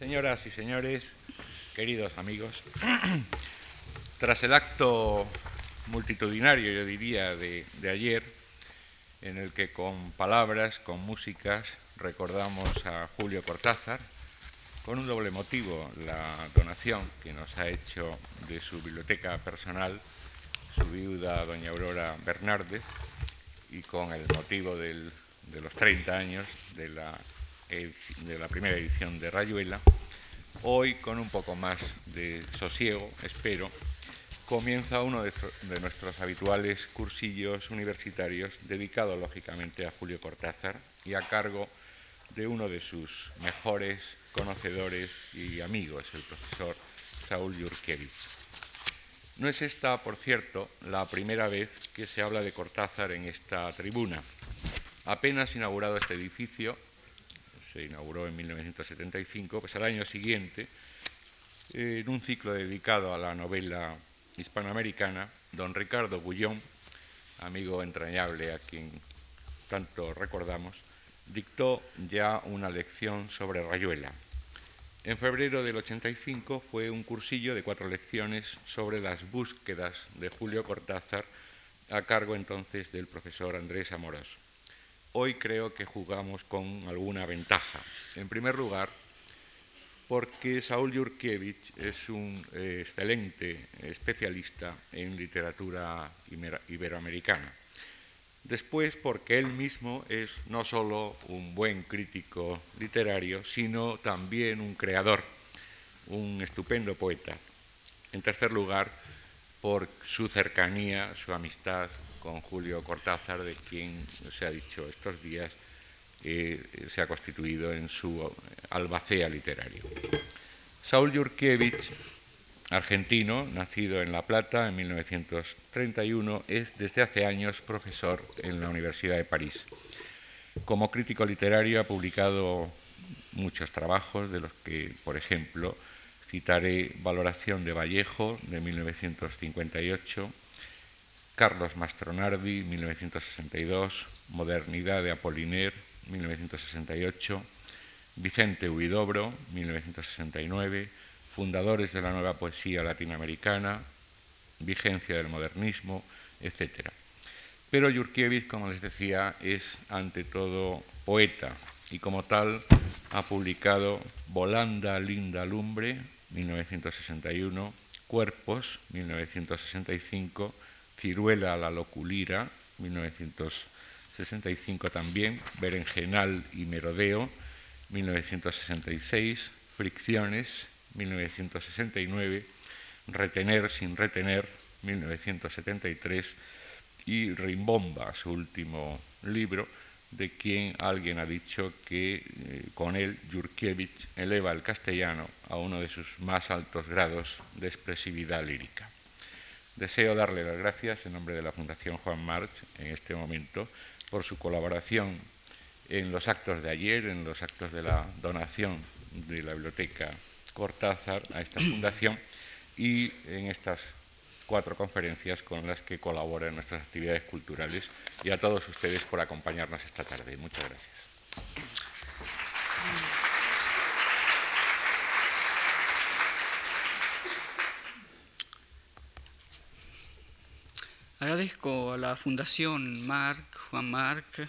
Señoras y señores, queridos amigos, tras el acto multitudinario, yo diría, de, ayer, en el que con palabras, con músicas, recordamos a Julio Cortázar, con un doble motivo, la donación que nos ha hecho de su biblioteca personal su viuda, doña Aurora Bernárdez, y con el motivo de los 30 años de la de la primera edición de Rayuela, hoy con un poco más de sosiego, espero, comienza uno de, nuestros habituales cursillos universitarios dedicado lógicamente a Julio Cortázar y a cargo de uno de sus mejores conocedores y amigos, el profesor Saúl Yurkevich. No es esta, por cierto, la primera vez que se habla de Cortázar en esta tribuna. Apenas inaugurado este edificio, se inauguró en 1975, pues al año siguiente, en un ciclo dedicado a la novela hispanoamericana, don Ricardo Bullón, amigo entrañable a quien tanto recordamos, dictó ya una lección sobre Rayuela. En febrero del 85 fue un cursillo de cuatro lecciones sobre las búsquedas de Julio Cortázar a cargo entonces del profesor Andrés Amoroso hoy creo que jugamos con alguna ventaja. En primer lugar, porque Saúl Yurkiewicz es un eh, excelente especialista en literatura iberoamericana. Después, porque él mismo es no solo un buen crítico literario, sino también un creador, un estupendo poeta. En tercer lugar, por su cercanía, su amistad con Julio Cortázar, de quien se ha dicho estos días eh, se ha constituido en su albacea literario. Saúl Yurkiewicz, argentino, nacido en La Plata en 1931, es desde hace años profesor en la Universidad de París. Como crítico literario ha publicado muchos trabajos, de los que, por ejemplo, citaré Valoración de Vallejo de 1958, Carlos Mastronardi, 1962, Modernidad de Apollinaire, 1968, Vicente Huidobro, 1969, Fundadores de la Nueva Poesía Latinoamericana, Vigencia del Modernismo, etc. Pero Yurkiewicz, como les decía, es ante todo poeta y como tal ha publicado Volanda Linda Lumbre, 1961, Cuerpos, 1965, Ciruela la Loculira, 1965 también, Berenjenal y Merodeo, 1966, Fricciones, 1969, Retener sin retener, 1973, y Rimbomba, su último libro, de quien alguien ha dicho que eh, con él Yurkiewicz eleva el castellano a uno de sus más altos grados de expresividad lírica. Deseo darle las gracias en nombre de la Fundación Juan March en este momento por su colaboración en los actos de ayer, en los actos de la donación de la biblioteca Cortázar a esta fundación y en estas cuatro conferencias con las que colabora en nuestras actividades culturales y a todos ustedes por acompañarnos esta tarde. Muchas gracias. Agradezco a la Fundación Marc, Juan Marc,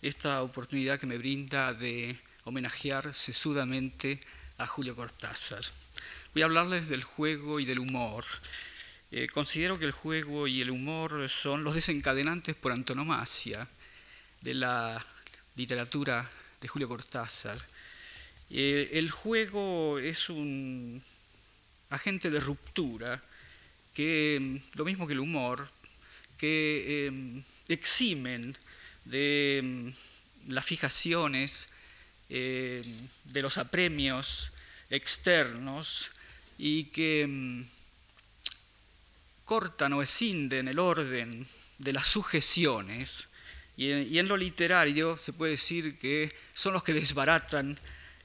esta oportunidad que me brinda de homenajear sesudamente a Julio Cortázar. Voy a hablarles del juego y del humor. Eh, considero que el juego y el humor son los desencadenantes por antonomasia de la literatura de Julio Cortázar. Eh, el juego es un agente de ruptura que, lo mismo que el humor, que em, eximen de em, las fijaciones, em, de los apremios externos y que cortan o escinden el orden de las sujeciones. Y en, lo literario se puede decir que son los que desbaratan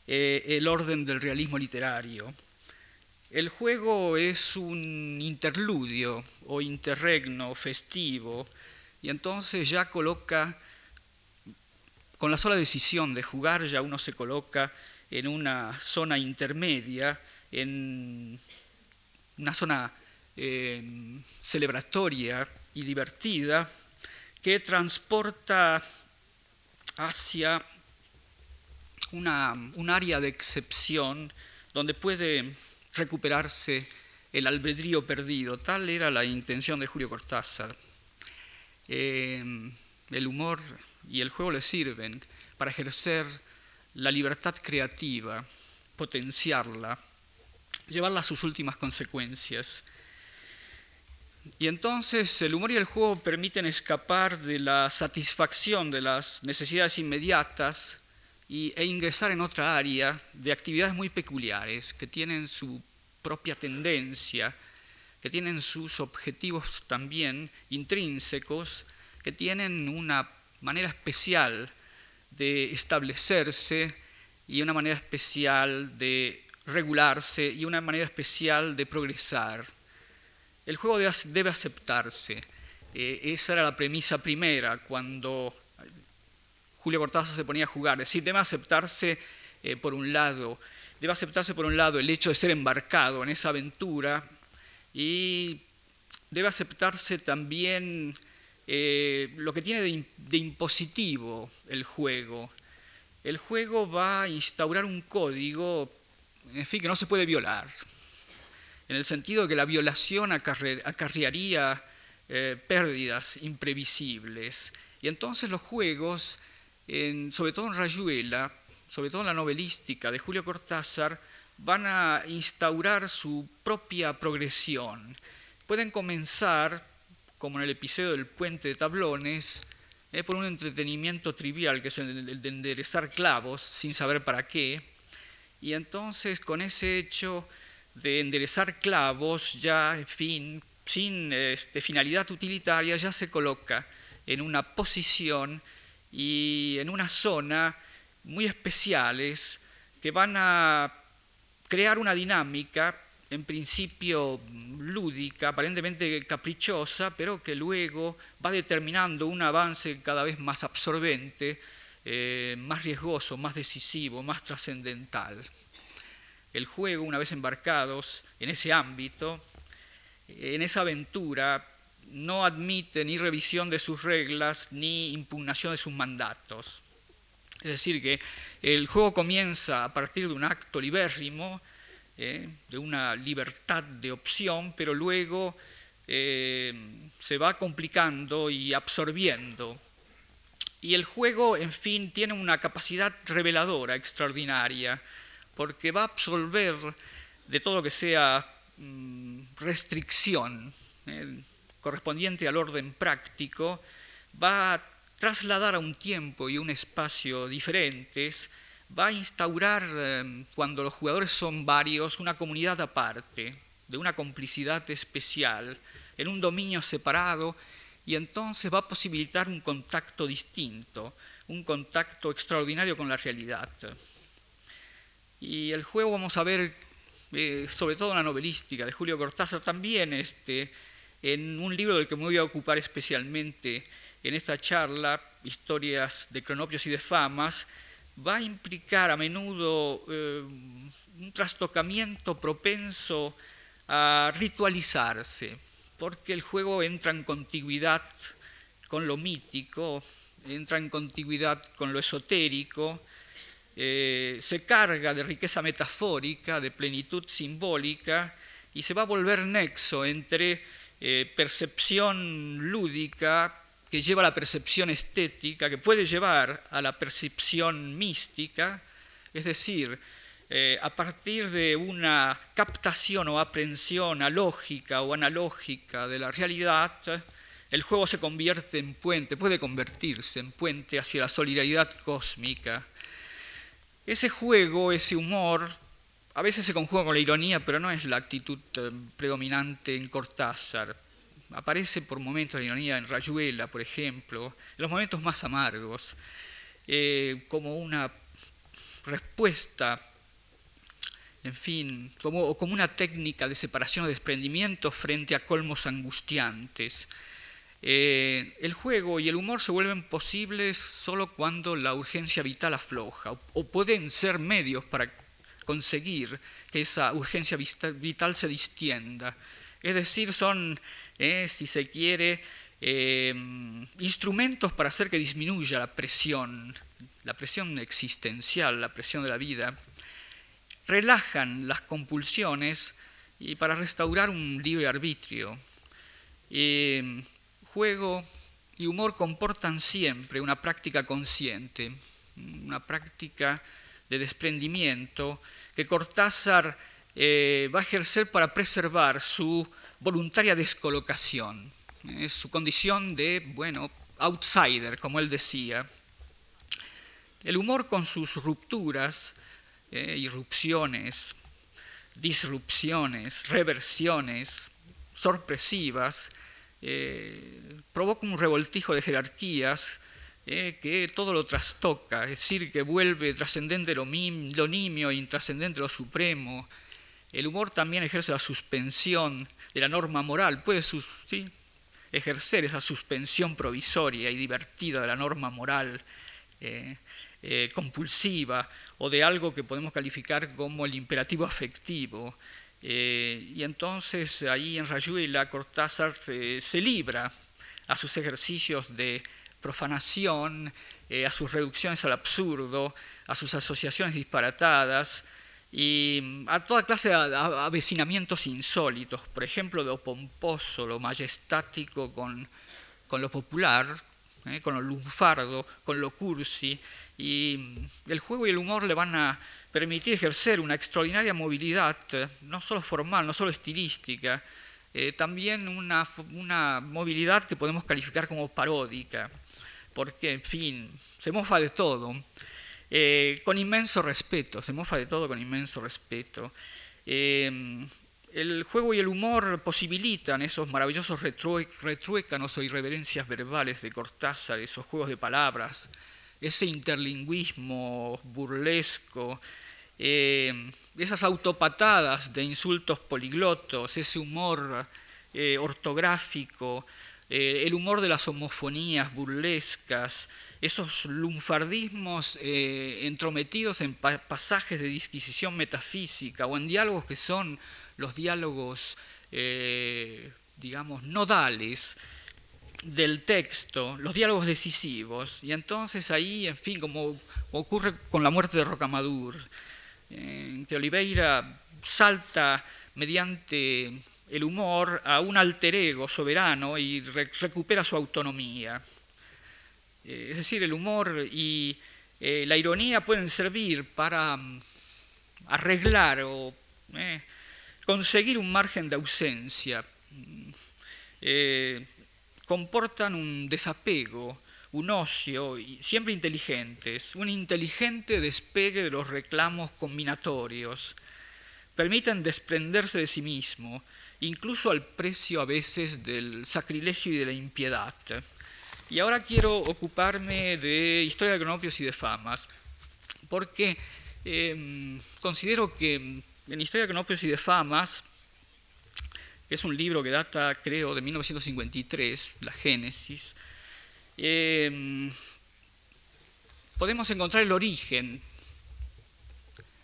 eh, el orden del realismo literario. El juego es un interludio o interregno festivo y entonces ya coloca, con la sola decisión de jugar, ya uno se coloca en una zona intermedia, en una zona eh, celebratoria y divertida, que transporta hacia una, un área de excepción donde puede recuperarse el albedrío perdido. Tal era la intención de Julio Cortázar. Eh, el humor y el juego le sirven para ejercer la libertad creativa, potenciarla, llevarla a sus últimas consecuencias. Y entonces el humor y el juego permiten escapar de la satisfacción de las necesidades inmediatas e ingresar en otra área de actividades muy peculiares que tienen su propia tendencia, que tienen sus objetivos también intrínsecos, que tienen una manera especial de establecerse y una manera especial de regularse y una manera especial de progresar. El juego debe aceptarse. Eh, esa era la premisa primera cuando Julio Cortázar se ponía a jugar. Es decir, debe aceptarse eh, por un lado, debe aceptarse por un lado el hecho de ser embarcado en esa aventura y debe aceptarse también eh, lo que tiene de, impositivo el juego. El juego va a instaurar un código, en fin, que no se puede violar, en el sentido de que la violación acarrearía eh, pérdidas imprevisibles. Y entonces los juegos, sobre todo en Rayuela, sobre todo en la novelística de Julio Cortázar, van a instaurar su propia progresión. Pueden comenzar como en el episodio del puente de tablones, es por un entretenimiento trivial, que es el de enderezar clavos sin saber para qué. Y entonces con ese hecho de enderezar clavos, ya, en fin, sin este, finalidad utilitaria, ya se coloca en una posición y en una zona muy especiales que van a crear una dinámica en principio lúdica, aparentemente caprichosa, pero que luego va determinando un avance cada vez más absorbente, eh, más riesgoso, más decisivo, más trascendental. El juego, una vez embarcados en ese ámbito, en esa aventura, no admite ni revisión de sus reglas ni impugnación de sus mandatos. Es decir, que el juego comienza a partir de un acto libérrimo, ¿eh? de una libertad de opción, pero luego eh, se va complicando y absorbiendo. Y el juego, en fin, tiene una capacidad reveladora extraordinaria, porque va a absorber de todo lo que sea mm, restricción ¿eh? Correspondiente al orden práctico, va a trasladar a un tiempo y un espacio diferentes va a instaurar, em, cuando los jugadores son varios, una comunidad aparte, de una complicidad especial, en un dominio separado, y entonces va a posibilitar un contacto distinto, un contacto extraordinario con la realidad. Y el juego vamos a ver, eh, sobre todo en la novelística de Julio Cortázar, también este, en un libro del que me voy a ocupar especialmente en esta charla, Historias de Cronopios y de Famas, va a implicar a menudo eh, un trastocamiento propenso a ritualizarse, porque el juego entra en contigüidad con lo mítico, entra en contigüidad con lo esotérico, eh, se carga de riqueza metafórica, de plenitud simbólica, y se va a volver nexo entre eh, percepción lúdica, que lleva a la percepción estética, que puede llevar a la percepción mística, es decir, eh, a partir de una captación o aprehensión alógica o analógica de la realidad, el juego se convierte en puente, puede convertirse en puente hacia la solidaridad cósmica. Ese juego, ese humor, a veces se conjuga con la ironía, pero no es la actitud eh, predominante en Cortázar aparece por momentos de ironía en Rayuela, por ejemplo, en los momentos más amargos, eh, como una respuesta, en fin, como, como una técnica de separación o desprendimiento frente a colmos angustiantes. Eh, el juego y el humor se vuelven posibles solo cuando la urgencia vital afloja, o, pueden ser medios para conseguir que esa urgencia vital se distienda. Es decir, son, eh, si se quiere, eh, instrumentos para hacer que disminuya la presión, la presión existencial, la presión de la vida. Relajan las compulsiones y para restaurar un libre arbitrio. juego y humor comportan siempre una práctica consciente, una práctica de desprendimiento que Cortázar eh, va a ejercer para preservar su voluntaria descolocación, eh, su condición de, bueno, outsider, como él decía. El humor con sus rupturas, eh, irrupciones, disrupciones, reversiones sorpresivas, provoca un revoltijo de jerarquías que todo lo trastoca, es decir, que vuelve trascendente lo, lo nimio intrascendente lo supremo, el humor también ejerce la suspensión de la norma moral, puede ejercer esa suspensión provisoria y divertida de la norma moral eh, eh, compulsiva o de algo que podemos calificar como el imperativo afectivo. Eh, y entonces ahí en Rayuela Cortázar se, libra a sus ejercicios de profanación, a sus reducciones al absurdo, a sus asociaciones disparatadas, y mm, a toda clase de avecinamientos insólitos, por ejemplo, lo pomposo, lo majestático con, lo popular, ¿eh? con lo lunfardo, con lo cursi, y mm, el juego y el humor le van a permitir ejercer una extraordinaria movilidad, no solo formal, no solo estilística, eh, también una, una movilidad que podemos calificar como paródica, porque, en fin, se mofa de todo. Eh, con inmenso respeto, se mofa de todo con inmenso respeto. Eh, el juego y el humor posibilitan esos maravillosos retruécanos o irreverencias verbales de Cortázar, esos juegos de palabras, ese interlingüismo burlesco, eh, esas autopatadas de insultos poliglotos, ese humor ortográfico, el humor de las homofonías burlescas, esos lunfardismos eh, entrometidos en pasajes de disquisición metafísica o en diálogos que son los diálogos, eh, digamos, nodales del texto, los diálogos decisivos. Y entonces ahí, en fin, como ocurre con la muerte de Rocamadur, que Oliveira salta mediante el humor a un alter ego soberano y recupera su autonomía. Eh, es decir, el humor y eh, la ironía pueden servir para mm, arreglar o eh, conseguir un margen de ausencia. Mm, comportan un desapego, un ocio, siempre inteligentes, un inteligente despegue de los reclamos combinatorios. Permiten desprenderse de sí mismo, incluso al precio a veces del sacrilegio y de la impiedad. Y ahora quiero ocuparme de historia de cronopios y de famas, porque em, considero que en Historia de cronopios y de famas, que es un libro que data, creo, de 1953, la Génesis, em, podemos encontrar el origen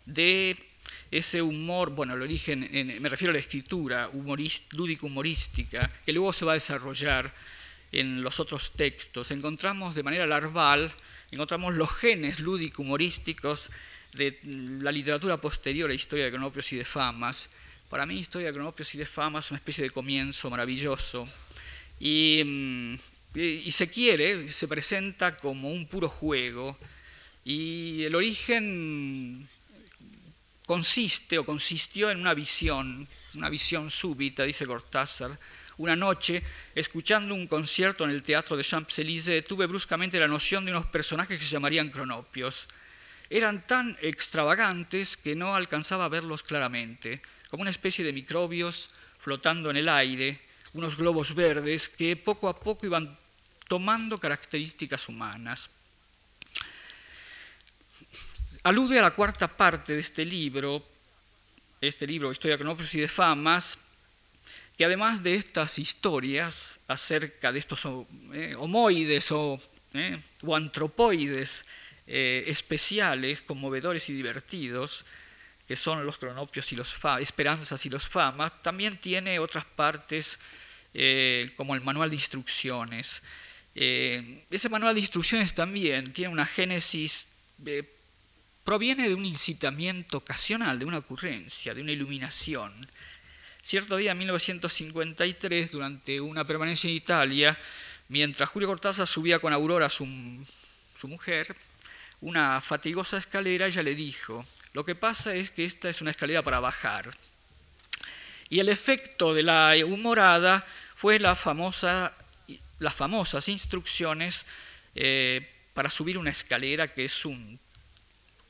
de ese humor, bueno, el origen, me refiero a la escritura lúdico-humorística, que luego se va a desarrollar en los otros textos. Encontramos de manera larval, encontramos los genes lúdico-humorísticos de la literatura posterior a Historia de Cronopios y de Famas. Para mí, Historia de Cronopios y de Famas es una especie de comienzo maravilloso. Y, mm, y, se quiere, se presenta como un puro juego. Y el origen consiste o consistió en una visión, una visión súbita, dice Cortázar, una noche, escuchando un concierto en el teatro de Champs-Élysées, tuve bruscamente la noción de unos personajes que se llamarían cronopios. Eran tan extravagantes que no alcanzaba a verlos claramente, como una especie de microbios flotando en el aire, unos globos verdes que poco a poco iban tomando características humanas. Alude a la cuarta parte de este libro, este libro, Historia Cronopios y de Famas, que además de estas historias acerca de estos eh, homoides o, eh, antropoides eh, especiales, conmovedores y divertidos, que son los cronopios y los esperanzas y los famas, también tiene otras partes como el manual de instrucciones. ese manual de instrucciones también tiene una génesis proviene de un incitamiento ocasional, de una ocurrencia, de una iluminación. Cierto día, en 1953, durante una permanencia en Italia, mientras Julio Cortázar subía con Aurora, su, su mujer, una fatigosa escalera, ella le dijo, lo que pasa es que esta es una escalera para bajar. Y el efecto de la humorada fue la famosa, las famosas instrucciones eh, para subir una escalera, que es un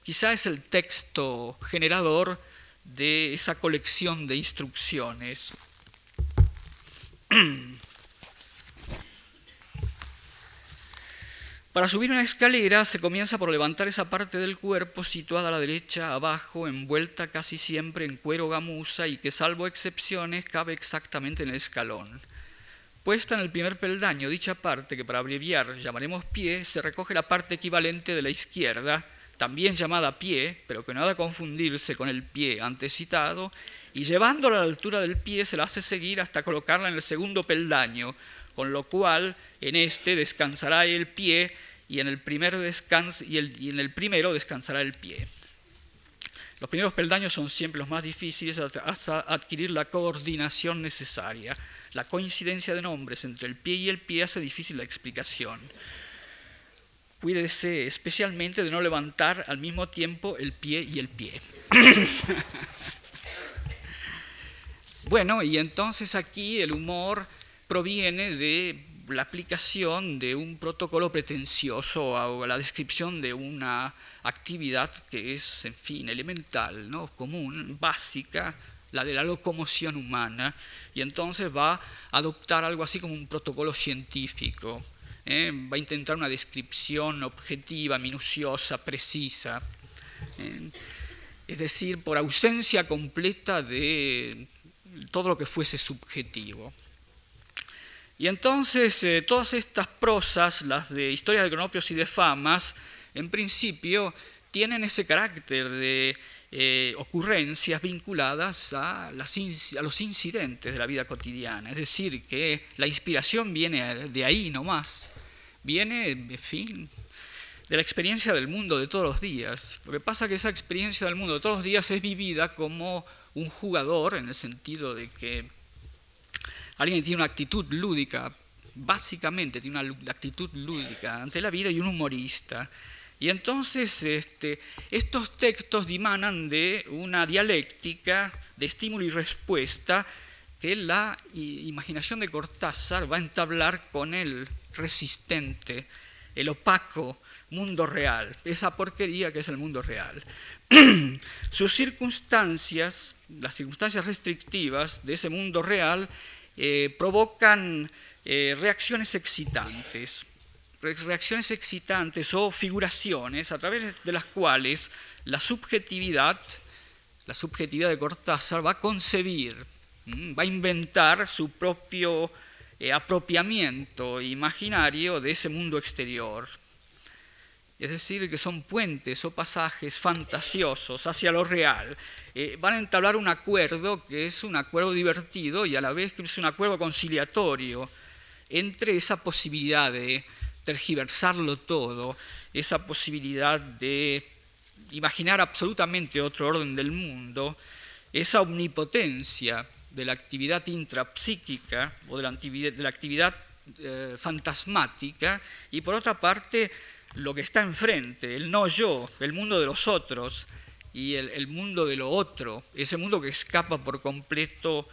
quizá es el texto generador de esa colección de instrucciones. Para subir una escalera se comienza por levantar esa parte del cuerpo situada a la derecha, abajo, envuelta casi siempre en cuero gamuza y que, salvo excepciones, cabe exactamente en el escalón. Puesta en el primer peldaño, dicha parte, que para abreviar llamaremos pie, se recoge la parte equivalente de la izquierda, también llamada pie, pero que no ha de confundirse con el pie antes citado, y llevándola a la altura del pie se la hace seguir hasta colocarla en el segundo peldaño, con lo cual en este descansará el pie y en el, y en el primero descansará el pie. Los primeros peldaños son siempre los más difíciles hasta adquirir la coordinación necesaria. La coincidencia de nombres entre el pie y el pie hace difícil la explicación cuídese especialmente de no levantar al mismo tiempo el pie y el pie. bueno, y entonces aquí el humor proviene de la aplicación de un protocolo pretencioso o la descripción de una actividad que es, en fin, elemental, ¿no? común, básica, la de la locomoción humana, y entonces va a adoptar algo así como un protocolo científico. ¿Eh? va a intentar una descripción objetiva, minuciosa, precisa. ¿eh? Es decir, por ausencia completa de todo lo que fuese subjetivo. Y entonces eh, todas estas prosas, las de historias de cronopios y de famas, en principio tienen ese carácter de ocurrencias vinculadas a, a, los incidentes de la vida cotidiana. Es decir, que la inspiración viene de ahí nomás viene, en fin, de la experiencia del mundo de todos los días. Lo que pasa es que esa experiencia del mundo de todos los días es vivida como un jugador, en el sentido de que alguien tiene una actitud lúdica, básicamente tiene una actitud lúdica ante la vida y un humorista. Y entonces este, estos textos dimanan de una dialéctica de estímulo y respuesta que la imaginación de Cortázar va a entablar con el resistente, el opaco mundo real, esa porquería que es el mundo real. Sus circunstancias, las circunstancias restrictivas de ese mundo real, eh, provocan eh, reacciones excitantes, reacciones excitantes o figuraciones a través de las cuales la subjetividad, la subjetividad de Cortázar va a concebir, va a inventar su propio eh, apropiamiento imaginario de ese mundo exterior. Es decir, que son puentes o pasajes fantasiosos hacia lo real. Eh, van a entablar un acuerdo que es un acuerdo divertido y a la vez que es un acuerdo conciliatorio entre esa posibilidad de tergiversarlo todo, esa posibilidad de imaginar absolutamente otro orden del mundo, esa omnipotencia de la actividad intrapsíquica o de la actividad, eh, fantasmática y por otra parte lo que está enfrente, el no yo, el mundo de los otros y el, mundo de lo otro, ese mundo que escapa por completo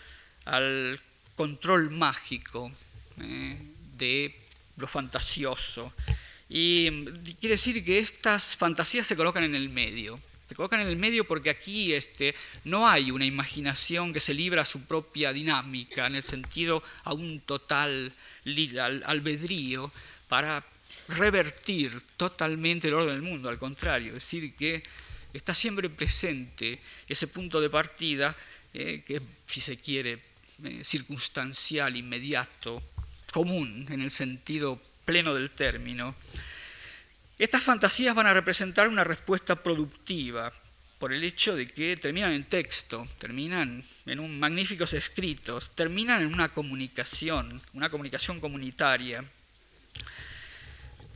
al control mágico eh, de lo fantasioso. Y quiere decir que estas fantasías se colocan en el medio. Se colocan en el medio porque aquí este, no hay una imaginación que se libra a su propia dinámica, en el sentido a un total albedrío para revertir totalmente el orden del mundo, al contrario, es decir, que está siempre presente ese punto de partida eh, que, si se quiere, eh, circunstancial, inmediato, común en el sentido pleno del término, estas fantasías van a representar una respuesta productiva por el hecho de que terminan en texto, terminan en un magníficos escritos, terminan en una comunicación, una comunicación comunitaria,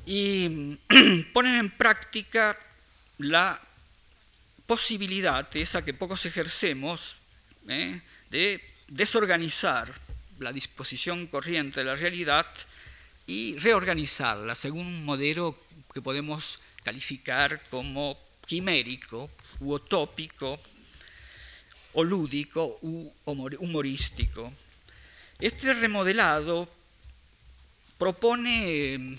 y ponen en práctica la posibilidad, esa que pocos ejercemos, ¿eh? de desorganizar la disposición corriente de la realidad y reorganizarla según un modelo que podemos calificar como quimérico u utópico o lúdico u humorístico. Este remodelado propone em,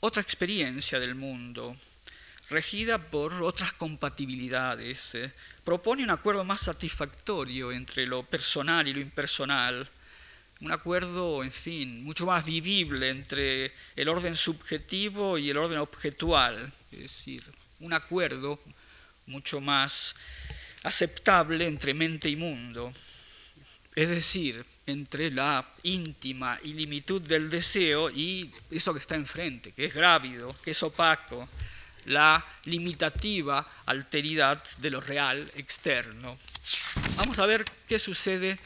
otra experiencia del mundo, regida por otras compatibilidades, eh, propone un acuerdo más satisfactorio entre lo personal y lo impersonal, un acuerdo, en fin, mucho más vivible entre el orden subjetivo y el orden objetual, es decir, un acuerdo mucho más aceptable entre mente y mundo, es decir, entre la íntima ilimitud del deseo y eso que está enfrente, que es grávido, que es opaco, la limitativa alteridad de lo real externo. Vamos a ver qué sucede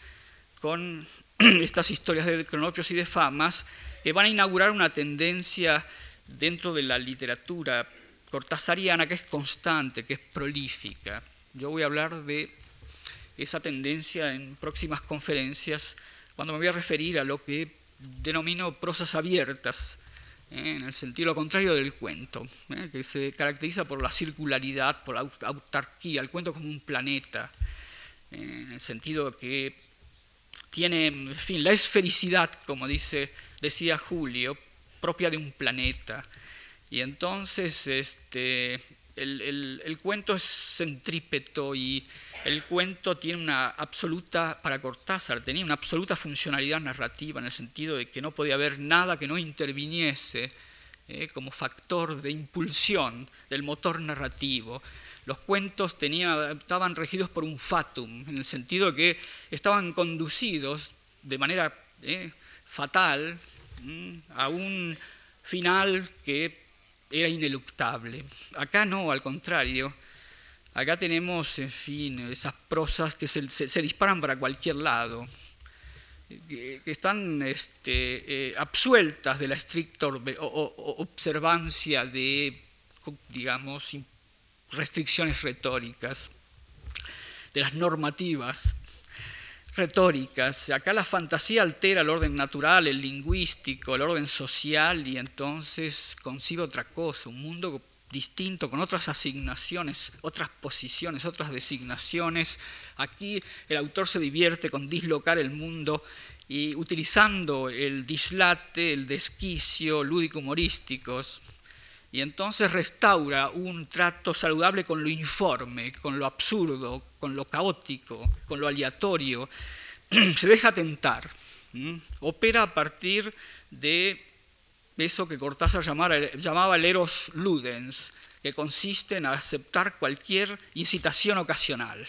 con estas historias de cronopios y de famas que van a inaugurar una tendencia dentro de la literatura cortasariana que es constante, que es prolífica. Yo voy a hablar de esa tendencia en próximas conferencias cuando me voy a referir a lo que denomino prosas abiertas, ¿eh? en el sentido contrario del cuento, ¿eh? que se caracteriza por la circularidad, por la autarquía, el cuento como un planeta, ¿eh? en el sentido que tiene, en fin, la esfericidad, como dice, decía Julio, propia de un planeta. Y entonces este, el, el, cuento es centrípeto y el cuento tiene una absoluta, para Cortázar, tenía una absoluta funcionalidad narrativa en el sentido de que no podía haber nada que no interviniese eh, como factor de impulsión del motor narrativo. Los cuentos estaban regidos por un fatum, en el sentido que estaban conducidos de manera eh, fatal mm, a un final que era ineluctable. Acá no, al contrario. Acá tenemos, en fin, esas prosas que se, disparan para cualquier lado, que, están este, eh, absueltas de la estricta observancia de, digamos, restricciones retóricas, de las normativas retóricas. Acá la fantasía altera el orden natural, el lingüístico, el orden social y entonces concibe otra cosa, un mundo distinto, con otras asignaciones, otras posiciones, otras designaciones. Aquí el autor se divierte con dislocar el mundo y utilizando el dislate, el desquicio lúdico-humorísticos, y entonces restaura un trato saludable con lo informe, con lo absurdo, con lo caótico, con lo aleatorio. Se deja tentar. Opera a partir de eso que Cortázar llamaba el eros ludens, que consiste en aceptar cualquier incitación ocasional,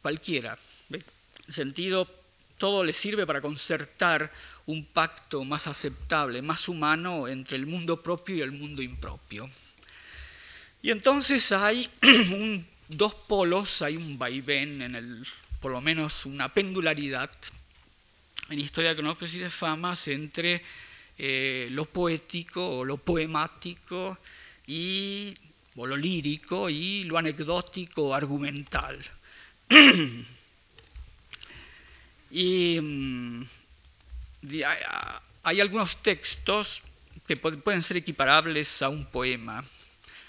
cualquiera. En sentido, todo le sirve para concertar un pacto más aceptable, más humano entre el mundo propio y el mundo impropio. Y entonces hay dos polos, hay un vaivén, en el, por lo menos una pendularidad en Historia de y de Famas entre eh, lo poético o lo poemático y, o lo lírico y lo anecdótico o argumental. y mm, hay algunos textos que pueden ser equiparables a un poema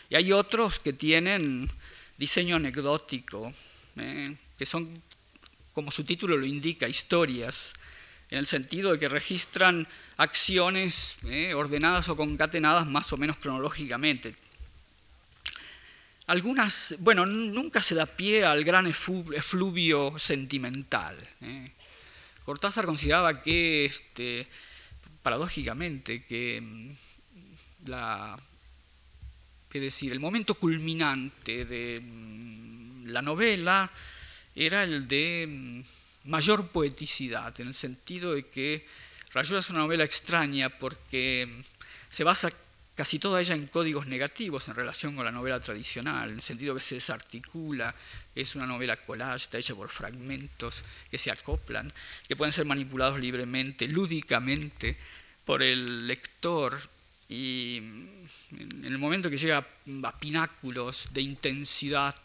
y hay otros que tienen diseño anecdótico, ¿eh? que son, como su título lo indica, historias, en el sentido de que registran acciones ¿eh? ordenadas o concatenadas más o menos cronológicamente. Algunas, bueno, nunca se da pie al gran efluvio sentimental. ¿eh? Cortázar consideraba que, este, paradójicamente, que mm, decir, el momento culminante de mm, la novela era el de mm, mayor poeticidad, en el sentido de que Rayuela es una novela extraña porque se basa casi toda ella en códigos negativos en relación con la novela tradicional, en el sentido que se desarticula, es una novela collage, está hecha por fragmentos que se acoplan, que pueden ser manipulados libremente, lúdicamente, por el lector y en el momento que llega a pináculos de intensidad,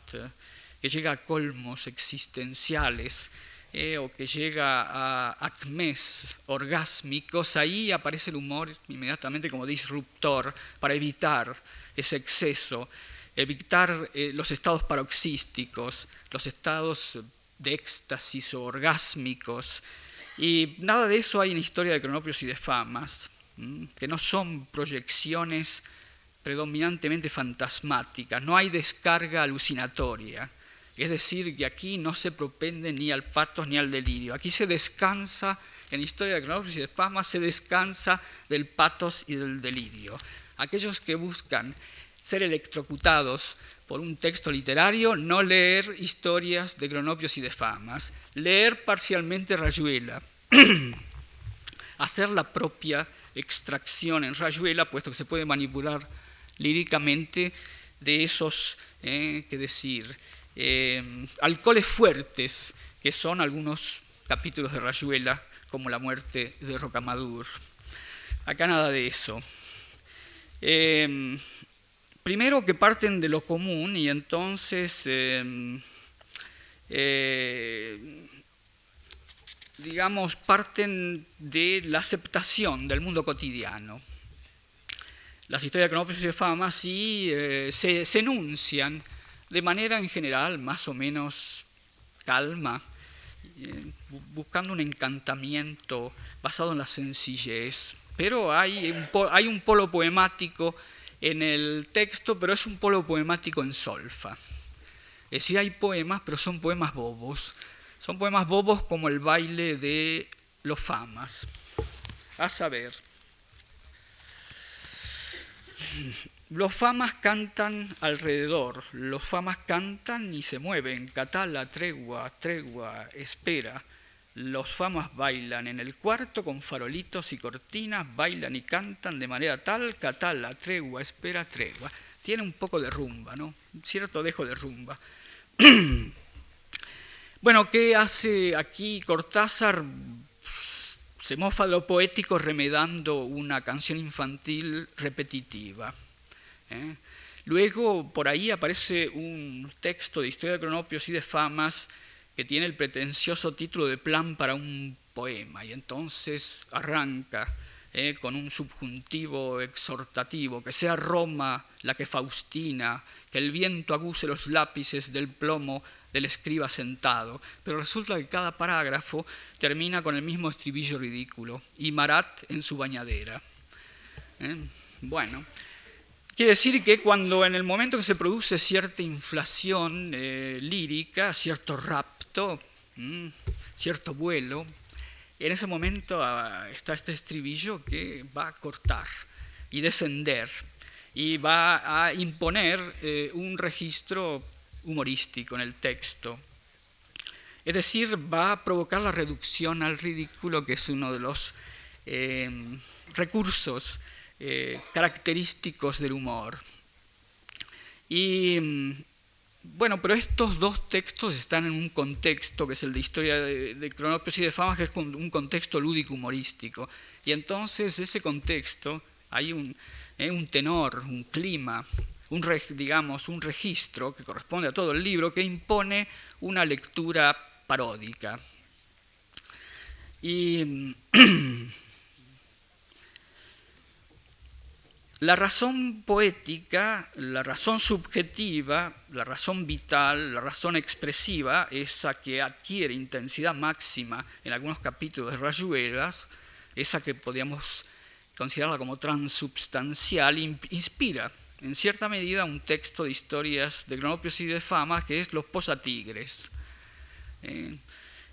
que llega a colmos existenciales, eh, o que llega a acmes orgásmicos, ahí aparece el humor inmediatamente como disruptor para evitar ese exceso, evitar eh, los estados paroxísticos, los estados de éxtasis o orgásmicos. Y nada de eso hay en Historia de Cronopios y de Famas, que no son proyecciones predominantemente fantasmáticas, no hay descarga alucinatoria. Es decir, que aquí no se propende ni al patos ni al delirio. Aquí se descansa, en la historia de Cronopios y de Spasma, se descansa del patos y del delirio. Aquellos que buscan ser electrocutados por un texto literario, no leer historias de cronopios y de famas, leer parcialmente Rayuela, hacer la propia extracción en Rayuela, puesto que se puede manipular líricamente de esos, eh, que decir, eh, alcoholes fuertes, que son algunos capítulos de Rayuela, como la muerte de Rocamadur. Acá nada de eso. Eh, primero que parten de lo común y entonces, eh, digamos, parten de la aceptación del mundo cotidiano. Las historias de Cronópolis y de Fama sí se, se enuncian de manera en general más o menos calma, eh, buscando un encantamiento basado en la sencillez. Pero hay un, hay un polo poemático en el texto, pero es un polo poemático en solfa. Es decir, hay poemas, pero son poemas bobos. Son poemas bobos como el baile de los famas. A saber, los famas cantan alrededor, los famas cantan y se mueven, catala, tregua, tregua, espera. Los famas bailan en el cuarto con farolitos y cortinas, bailan y cantan de manera tal, catala, tregua, espera, tregua. Tiene un poco de rumba, ¿no? cierto dejo de rumba. bueno, ¿qué hace aquí Cortázar? Se mofa lo poético remedando una canción infantil repetitiva. ¿Eh? Luego, por ahí aparece un texto de historia de cronopios y de famas que tiene el pretencioso título de plan para un poema, y entonces arranca ¿eh? con un subjuntivo exhortativo, que sea Roma la que Faustina, que el viento aguse los lápices del plomo del escriba sentado, pero resulta que cada parágrafo termina con el mismo estribillo ridículo, y Marat en su bañadera. ¿eh? Bueno, Quiere decir que cuando en el momento que se produce cierta inflación eh, lírica, cierto rapto, cierto vuelo, en ese momento ah, está este estribillo que va a cortar y descender y va a imponer eh, un registro humorístico en el texto. Es decir, va a provocar la reducción al ridículo, que es uno de los eh, recursos eh, característicos del humor. Y mm, bueno, pero estos dos textos están en un contexto que es el de historia de, de Cronopios y de Fama, que es un contexto lúdico humorístico. Y entonces ese contexto hay un, eh, un tenor, un clima, un, digamos, un registro que corresponde a todo el libro que impone una lectura paródica. Y mm, La razón poética, la razón subjetiva, la razón vital, la razón expresiva, esa que adquiere intensidad máxima en algunos capítulos de Rayuelas, esa que podríamos considerarla como transubstancial, inspira en cierta medida un texto de historias de Cronopios y de Fama que es Los Posatigres. Eh,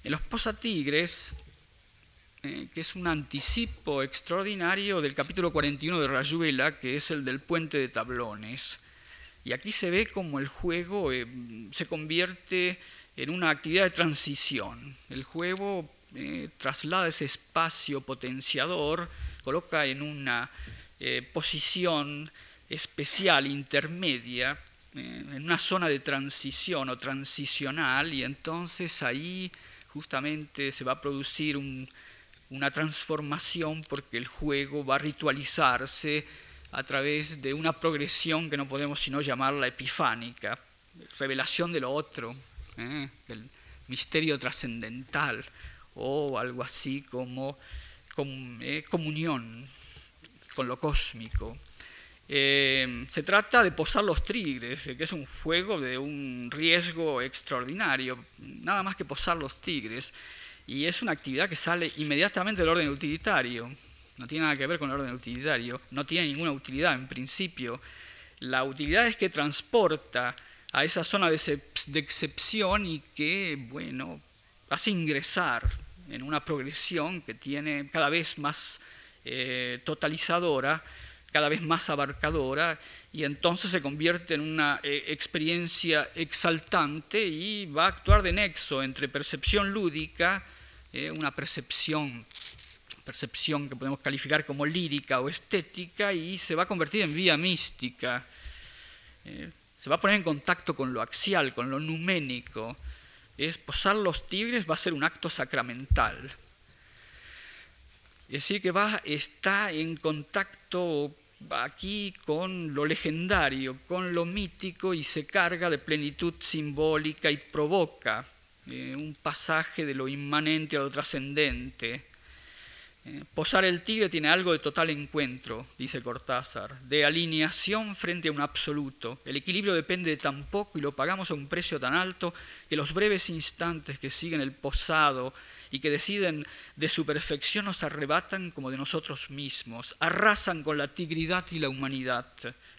en Los Posatigres eh, que es un anticipo extraordinario del capítulo 41 de Rayuela, que es el del puente de tablones. Y aquí se ve como el juego eh, se convierte en una actividad de transición. El juego eh, traslada ese espacio potenciador, coloca en una posición especial, intermedia, en una zona de transición o transicional, y entonces ahí justamente se va a producir una transformación porque el juego va a ritualizarse a través de una progresión que no podemos sino llamarla epifánica, revelación de lo otro, del misterio trascendental o algo así como eh, comunión con lo cósmico. Eh, se trata de posar los tigres, eh, que es un juego de un riesgo extraordinario, nada más que posar los tigres, y es una actividad que sale inmediatamente del orden utilitario, no tiene nada que ver con el orden utilitario, no tiene ninguna utilidad en principio. La utilidad es que transporta a esa zona de, excepción y que, bueno, hace ingresar en una progresión que tiene cada vez más eh, totalizadora, cada vez más abarcadora, y entonces se convierte en una eh, experiencia exaltante y va a actuar de nexo entre percepción lúdica, eh, una percepción, percepción que podemos calificar como lírica o estética, y se va a convertir en vía mística. se va a poner en contacto con lo axial, con lo numénico, es posar los tigres va a ser un acto sacramental. Es decir, que va, está en contacto aquí con lo legendario, con lo mítico y se carga de plenitud simbólica y provoca eh, un pasaje de lo inmanente a lo trascendente. Eh, posar el tigre tiene algo de total encuentro, dice Cortázar, de alineación frente a un absoluto. El equilibrio depende de tan poco y lo pagamos a un precio tan alto que los breves instantes que siguen el posado y que deciden de su perfección nos arrebatan como de nosotros mismos, arrasan con la tigridad y la humanidad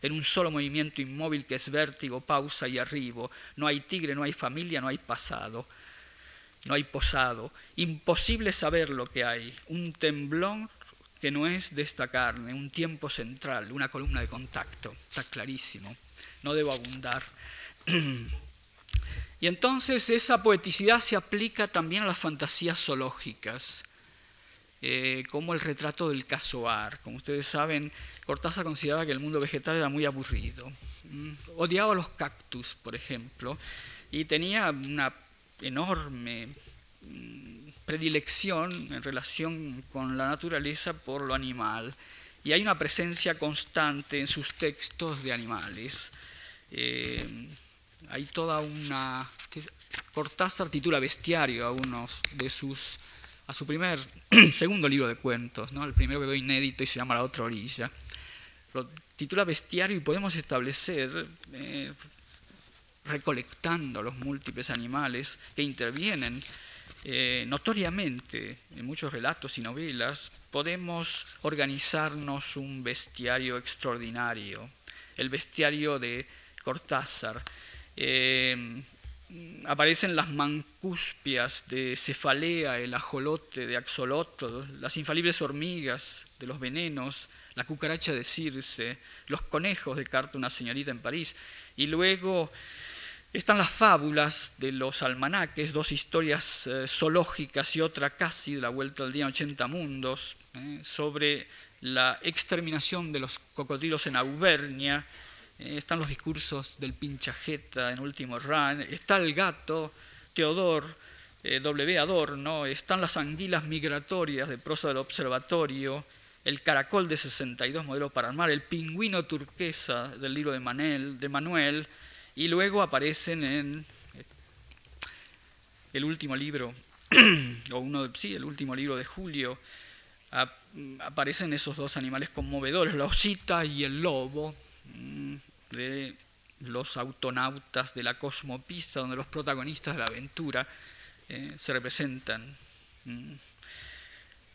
en un solo movimiento inmóvil que es vértigo, pausa y arribo. No hay tigre, no hay familia, no hay pasado no hay posado, imposible saber lo que hay, un temblón que no es de esta carne, un tiempo central, una columna de contacto, está clarísimo, no debo abundar. Y entonces esa poeticidad se aplica también a las fantasías zoológicas, eh, como el retrato del casoar. Como ustedes saben, Cortázar consideraba que el mundo vegetal era muy aburrido. Odiaba los cactus, por ejemplo, y tenía una enorme mm, predilección en relación con la naturaleza por lo animal y hay una presencia constante en sus textos de animales. Eh, hay toda una... Cortázar titula Bestiario a uno de sus... a su primer, segundo libro de cuentos, ¿no? el primero que quedó inédito y se llama La otra orilla. Lo titula Bestiario y podemos establecer eh, recolectando los múltiples animales que intervienen eh, notoriamente en muchos relatos y novelas, podemos organizarnos un bestiario extraordinario, el bestiario de Cortázar. Eh, aparecen las mancuspias de cefalea, el ajolote de axoloto, las infalibles hormigas de los venenos, la cucaracha de Circe, los conejos de Carta una señorita en París, y luego están las fábulas de los almanaques, dos historias eh, zoológicas y otra casi de la vuelta al día en 80 mundos, eh, sobre la exterminación de los cocodrilos en Auvernia. Eh, están los discursos del pinchajeta en último run. Está el gato, Teodor, W. Adorno. Están las anguilas migratorias de prosa del observatorio. El caracol de 62 modelo para armar. El pingüino turquesa del libro de, Manel, de Manuel y luego aparecen en el último libro, o uno, sí, el último libro de Julio, aparecen esos dos animales conmovedores, la osita y el lobo, mm, de los autonautas de la cosmopista, donde los protagonistas de la aventura eh, se representan mm,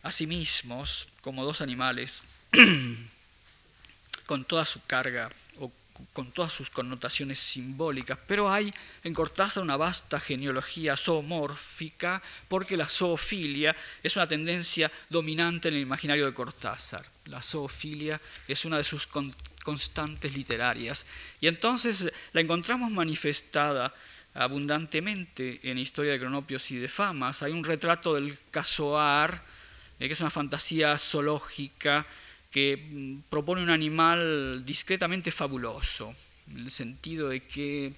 a sí mismos como dos animales con toda su carga con todas sus connotaciones simbólicas, pero hay en Cortázar una vasta genealogía zoomórfica porque la zoofilia es una tendencia dominante en el imaginario de Cortázar. La zoofilia es una de sus constantes literarias y entonces la encontramos manifestada abundantemente en Historia de Cronopios y de Famas. Hay un retrato del casoar, eh, que es una fantasía zoológica que mm, propone un animal discretamente fabuloso, en el sentido de que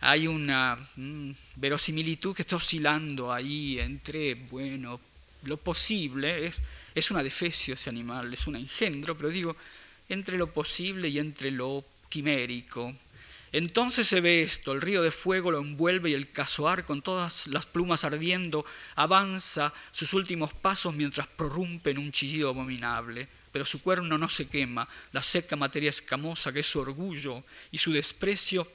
hay una mm, verosimilitud que está oscilando ahí entre, bueno, lo posible, es, es una defecio ese animal, es un engendro, pero digo, entre lo posible y entre lo quimérico. Entonces se ve esto, el río de fuego lo envuelve y el casoar con todas las plumas ardiendo avanza sus últimos pasos mientras prorrumpe en un chillido abominable. Pero su cuerno no se quema, la seca materia escamosa que es su orgullo y su desprecio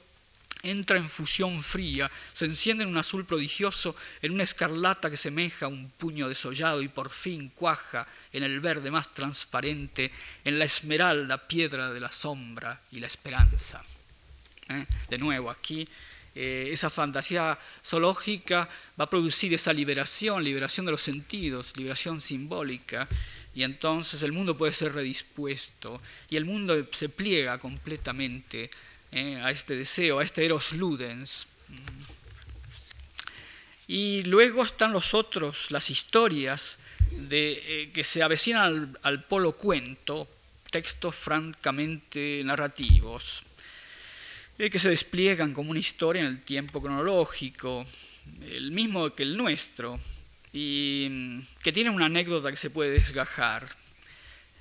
entra en fusión fría, se enciende en un azul prodigioso, en una escarlata que semeja un puño desollado y por fin cuaja en el verde más transparente, en la esmeralda piedra de la sombra y la esperanza. ¿Eh? De nuevo, aquí eh, esa fantasía zoológica va a producir esa liberación, liberación de los sentidos, liberación simbólica, y entonces el mundo puede ser redispuesto, y el mundo se pliega completamente eh, a este deseo, a este eros ludens. Y luego están los otros, las historias de, eh, que se avecinan al, polo cuento, textos francamente narrativos, eh, que se despliegan como una historia en el tiempo cronológico, el mismo que el nuestro, mm, que tiene una anécdota que se puede desgajar,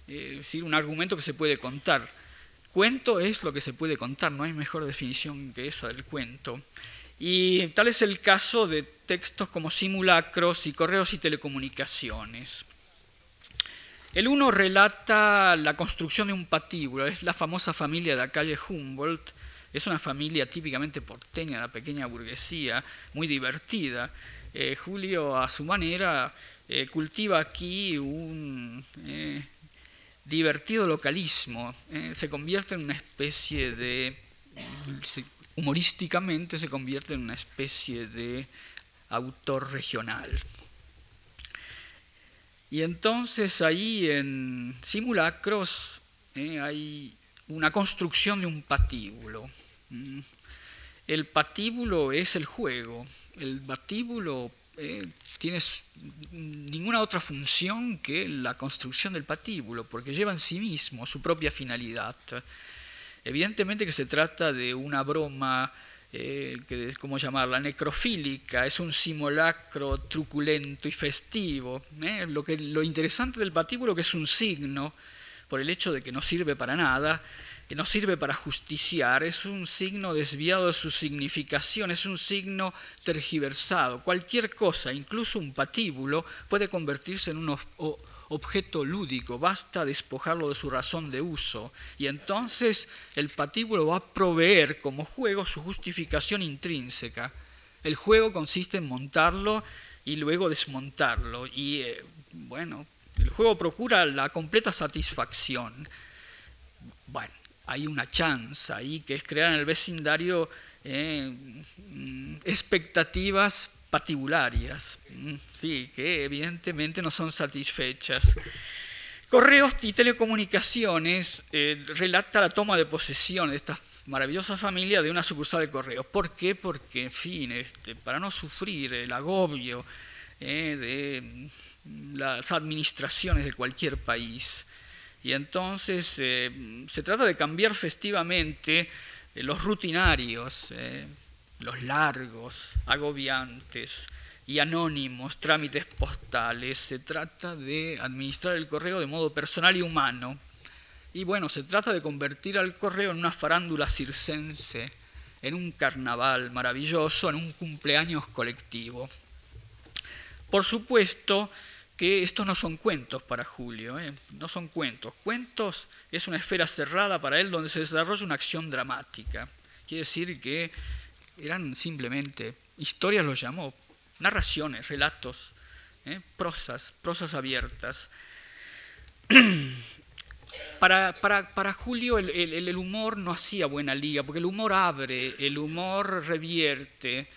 es decir, un argumento que se puede contar Cuento es lo que se puede contar, no hay mejor definición que esa del cuento. Y tal es el caso de textos como simulacros y correos y telecomunicaciones. El uno relata la construcción de un patíbulo, es la famosa familia de la calle Humboldt, es una familia típicamente porteña, la pequeña burguesía, muy divertida. Eh, Julio, a su manera, eh, cultiva aquí un, eh, divertido localismo, se convierte en una especie de, humorísticamente se convierte en una especie de autor regional. Y entonces ahí en simulacros hay una construcción de un patíbulo. El patíbulo es el juego. El patíbulo eh, tiene ninguna otra función que la construcción del patíbulo, porque lleva en sí mismo su propia finalidad. Evidentemente que se trata de una broma, eh, que, ¿cómo llamarla?, necrofílica, es un simulacro truculento y festivo. ¿eh? Lo, que, lo interesante del patíbulo que es un signo, por el hecho de que no sirve para nada, que no sirve para justiciar, es un signo desviado de su significación, es un signo tergiversado. Cualquier cosa, incluso un patíbulo, puede convertirse en un objeto lúdico, basta despojarlo de su razón de uso, y entonces el patíbulo va a proveer como juego su justificación intrínseca. El juego consiste en montarlo y luego desmontarlo, y eh, bueno, el juego procura la completa satisfacción. Bueno, hay una chance ahí, que es crear en el vecindario eh, expectativas patibularias, sí, que evidentemente no son satisfechas. Correos y telecomunicaciones eh, relata la toma de posesión de esta maravillosa familia de una sucursal de correos. ¿Por qué? Porque, en fin, este, para no sufrir el agobio eh, de las administraciones de cualquier país, y entonces eh, se trata de cambiar festivamente eh, los rutinarios, eh, los largos, agobiantes y anónimos trámites postales. Se trata de administrar el correo de modo personal y humano. Y bueno, se trata de convertir al correo en una farándula circense, en un carnaval maravilloso, en un cumpleaños colectivo. Por supuesto, que estos no son cuentos para Julio, ¿eh? no son cuentos. Cuentos es una esfera cerrada para él donde se desarrolla una acción dramática. Quiere decir que eran simplemente, historias los llamó, narraciones, relatos, ¿eh? prosas, prosas abiertas. Para, para, Julio el, el, humor no hacía buena liga, porque el humor abre, el humor revierte,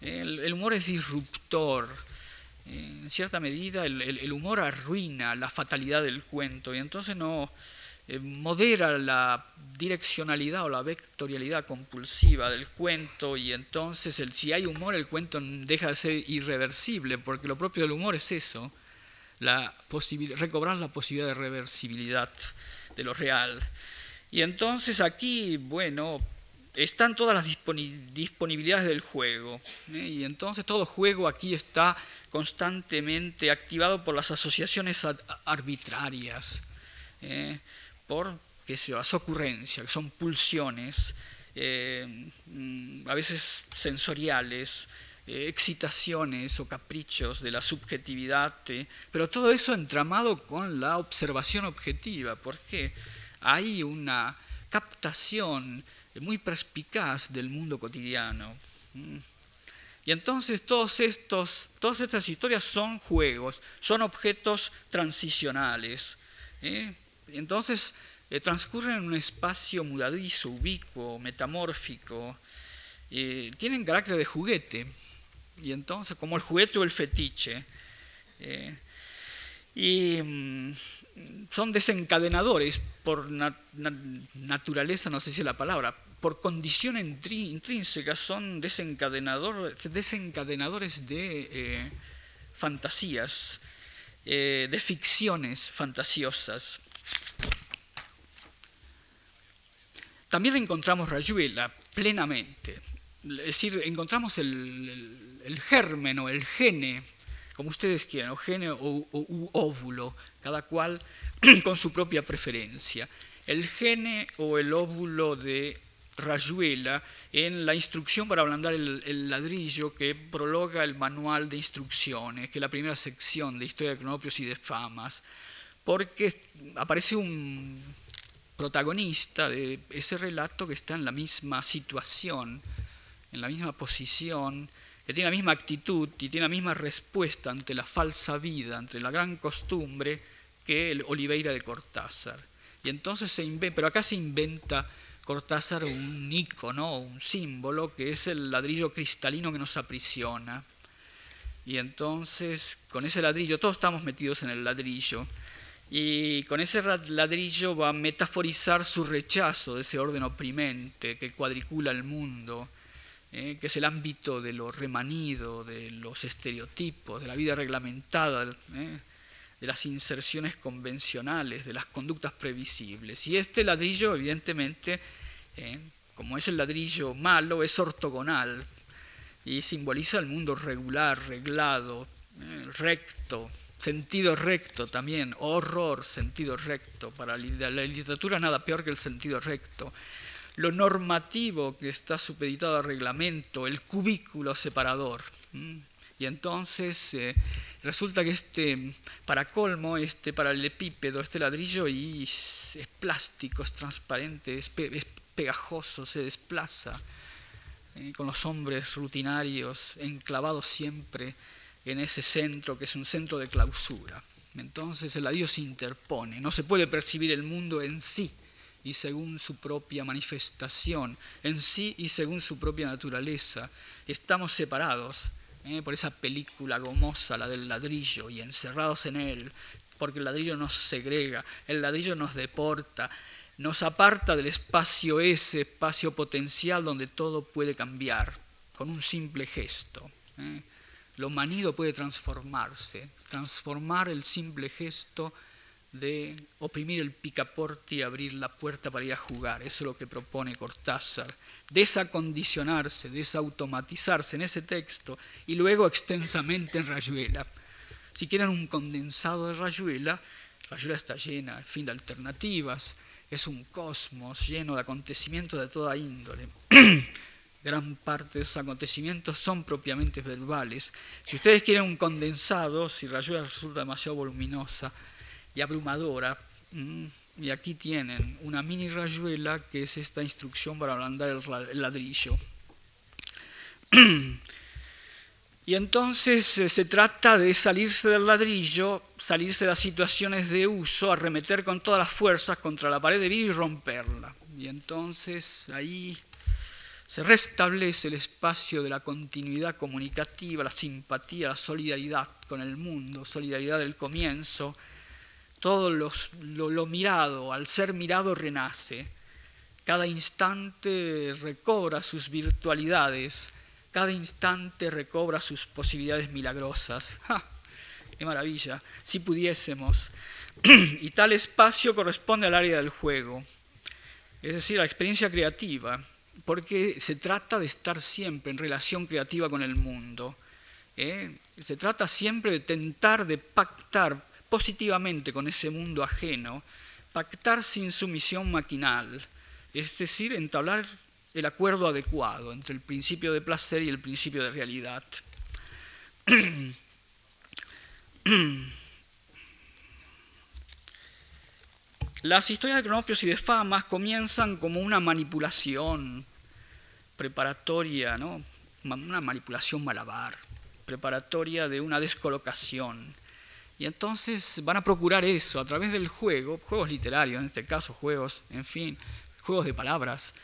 ¿eh? el humor es disruptor en cierta medida el, humor arruina la fatalidad del cuento y entonces no, eh, modera la direccionalidad o la vectorialidad compulsiva del cuento y entonces el, si hay humor el cuento deja de ser irreversible porque lo propio del humor es eso, la recobrar la posibilidad de reversibilidad de lo real. Y entonces aquí, bueno, están todas las disponibilidades del juego. ¿eh? Y entonces todo juego aquí está constantemente activado por las asociaciones arbitrarias, ¿eh? por qué sé las ocurrencias, que son pulsiones, eh, mm, a veces sensoriales, excitaciones o caprichos de la subjetividad, pero todo eso entramado con la observación objetiva, porque hay una captación muy perspicaz del mundo cotidiano. Y entonces todos estos, todas estas historias son juegos, son objetos transicionales. ¿eh? Entonces eh, transcurren en un espacio mudadizo, ubicuo, metamórfico, eh, tienen carácter de juguete, y entonces como el juguete o el fetiche. y mm, son desencadenadores por naturaleza, no sé si es la palabra, por condición intrínseca son desencadenadores, desencadenadores de eh, fantasías, eh, de ficciones fantasiosas. También encontramos Rayuela plenamente, es decir, encontramos el, germen o el gene, como ustedes quieran, o gene o óvulo, cada cual con su propia preferencia. El gene o el óvulo de Rayuela en la instrucción para ablandar el, ladrillo que prologa el manual de instrucciones, que es la primera sección de Historia de Cronopios y de Famas, porque aparece un protagonista de ese relato que está en la misma situación, en la misma posición, que tiene la misma actitud y tiene la misma respuesta ante la falsa vida, ante la gran costumbre que el Oliveira de Cortázar. Y entonces se inventa, pero acá se inventa Cortázar un icono, un símbolo, que es el ladrillo cristalino que nos aprisiona. Y entonces, con ese ladrillo, todos estamos metidos en el ladrillo, y con ese ladrillo va a metaforizar su rechazo de ese orden oprimente que cuadricula el mundo, eh, que es el ámbito de lo remanido, de los estereotipos, de la vida reglamentada. Eh, de las inserciones convencionales, de las conductas previsibles. Y este ladrillo, evidentemente, eh, como es el ladrillo malo, es ortogonal y simboliza el mundo regular, reglado, eh, recto, sentido recto también, horror, sentido recto. Para la literatura nada peor que el sentido recto. Lo normativo que está supeditado al reglamento, el cubículo separador. Y entonces eh, resulta que este, para colmo, este paralelepípedo, este ladrillo y es, plástico, es transparente, es, pegajoso, se desplaza eh, con los hombres rutinarios enclavados siempre en ese centro que es un centro de clausura. Entonces el ladrillo se interpone, no se puede percibir el mundo en sí y según su propia manifestación, en sí y según su propia naturaleza. Estamos separados ¿eh? por esa película gomosa, la del ladrillo, y encerrados en él, porque el ladrillo nos segrega, el ladrillo nos deporta, nos aparta del espacio ese, espacio potencial donde todo puede cambiar, con un simple gesto. ¿eh? Lo manido puede transformarse, transformar el simple gesto de oprimir el picaporte y abrir la puerta para ir a jugar. Eso es lo que propone Cortázar. Desacondicionarse, desautomatizarse en ese texto y luego extensamente en Rayuela. Si quieren un condensado de Rayuela, Rayuela está llena, al fin, de alternativas. Es un cosmos lleno de acontecimientos de toda índole. Gran parte de esos acontecimientos son propiamente verbales. Si ustedes quieren un condensado, si Rayuela resulta demasiado voluminosa, y abrumadora. Mm, y aquí tienen una mini rayuela que es esta instrucción para ablandar el ladrillo. Y entonces eh, se trata de salirse del ladrillo, salirse de las situaciones de uso, arremeter con todas las fuerzas contra la pared de vidrio y romperla. Y entonces ahí se restablece el espacio de la continuidad comunicativa, la simpatía, la solidaridad con el mundo, solidaridad del comienzo, todo lo, mirado, al ser mirado, renace. Cada instante recobra sus virtualidades, cada instante recobra sus posibilidades milagrosas. ¡Ja! ¡Qué maravilla! Si pudiésemos. y tal espacio corresponde al área del juego, es decir, a la experiencia creativa, porque se trata de estar siempre en relación creativa con el mundo. ¿eh? Se trata siempre de tentar de pactar positivamente con ese mundo ajeno, pactar sin sumisión maquinal, es decir, entablar el acuerdo adecuado entre el principio de placer y el principio de realidad. Las historias de cronopios y de famas comienzan como una manipulación preparatoria, ¿no? una manipulación malabar, preparatoria de una descolocación. Y entonces van a procurar eso a través del juego, juegos literarios, en este caso juegos, en fin, juegos de palabras,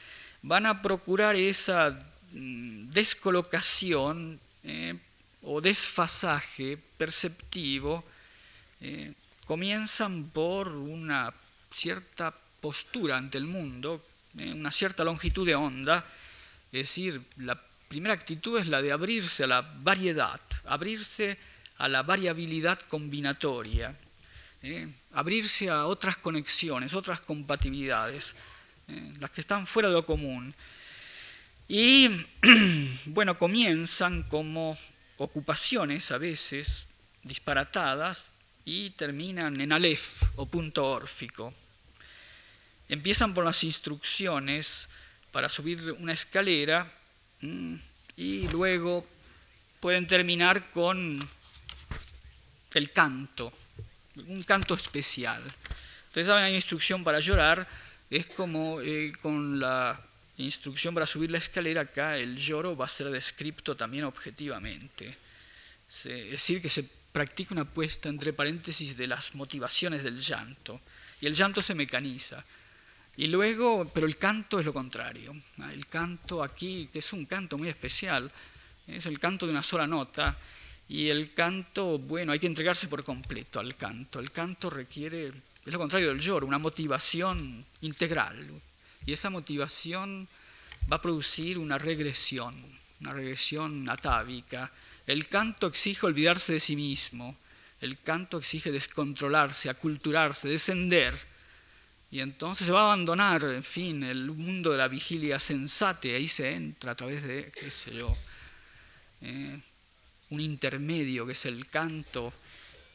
van a procurar esa mm, descolocación eh, o desfasaje perceptivo. Eh, comienzan por una cierta postura ante el mundo, eh, una cierta longitud de onda, es decir, la primera actitud es la de abrirse a la variedad, abrirse a la variabilidad combinatoria, ¿eh? abrirse a otras conexiones, otras compatibilidades, ¿eh? las que están fuera de lo común. Y bueno, comienzan como ocupaciones a veces disparatadas y terminan en alef o punto órfico. Empiezan por las instrucciones para subir una escalera y luego pueden terminar con el canto, un canto especial. Ustedes saben, hay instrucción para llorar, es como eh, con la instrucción para subir la escalera, acá el lloro va a ser descrito también objetivamente. Es decir, que se practica una puesta entre paréntesis de las motivaciones del llanto, y el llanto se mecaniza. Y luego, pero el canto es lo contrario. El canto aquí, que es un canto muy especial, es el canto de una sola nota, y el canto, bueno, hay que entregarse por completo al canto. El canto requiere, es lo contrario del lloro, una motivación integral. Y esa motivación va a producir una regresión, una regresión atávica. El canto exige olvidarse de sí mismo, el canto exige descontrolarse, aculturarse, descender y entonces se va a abandonar, en fin, el mundo de la vigilia sensata, y ahí se entra a través de, qué sé yo, eh, un intermedio que es el canto,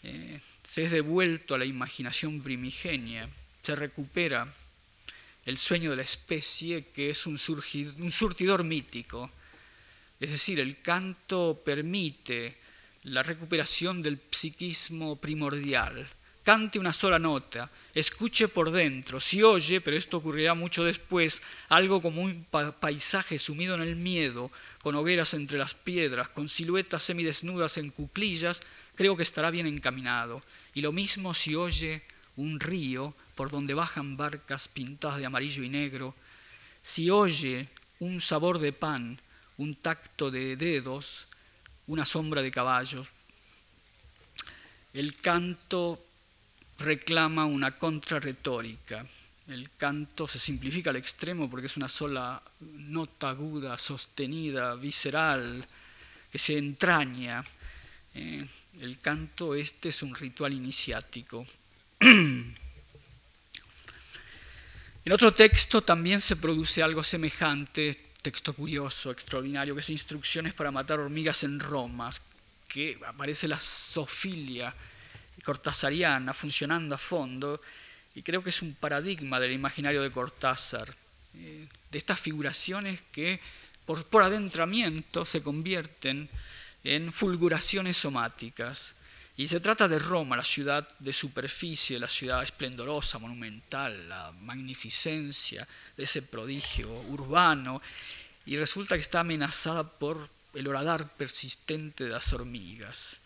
eh, se es devuelto a la imaginación primigenia, se recupera el sueño de la especie que es un, un surtidor mítico. Es decir, el canto permite la recuperación del psiquismo primordial, cante una sola nota, escuche por dentro, si oye, pero esto ocurrirá mucho después, algo como un paisaje sumido en el miedo, con hogueras entre las piedras, con siluetas semidesnudas en cuclillas, creo que estará bien encaminado. Y lo mismo si oye un río por donde bajan barcas pintadas de amarillo y negro, si oye un sabor de pan, un tacto de dedos, una sombra de caballos. El canto reclama una contrarretórica. El canto se simplifica al extremo porque es una sola nota aguda, sostenida, visceral, que se entraña. Eh, el canto este es un ritual iniciático. En otro texto también se produce algo semejante, texto curioso, extraordinario, que es Instrucciones para matar hormigas en Roma, que aparece la sofilia cortasariana funcionando a fondo, y creo que es un paradigma del imaginario de Cortázar, eh, de estas figuraciones que por, por adentramiento se convierten en fulguraciones somáticas. Y se trata de Roma, la ciudad de superficie, la ciudad esplendorosa, monumental, la magnificencia de ese prodigio urbano, y resulta que está amenazada por el horadar persistente de las hormigas.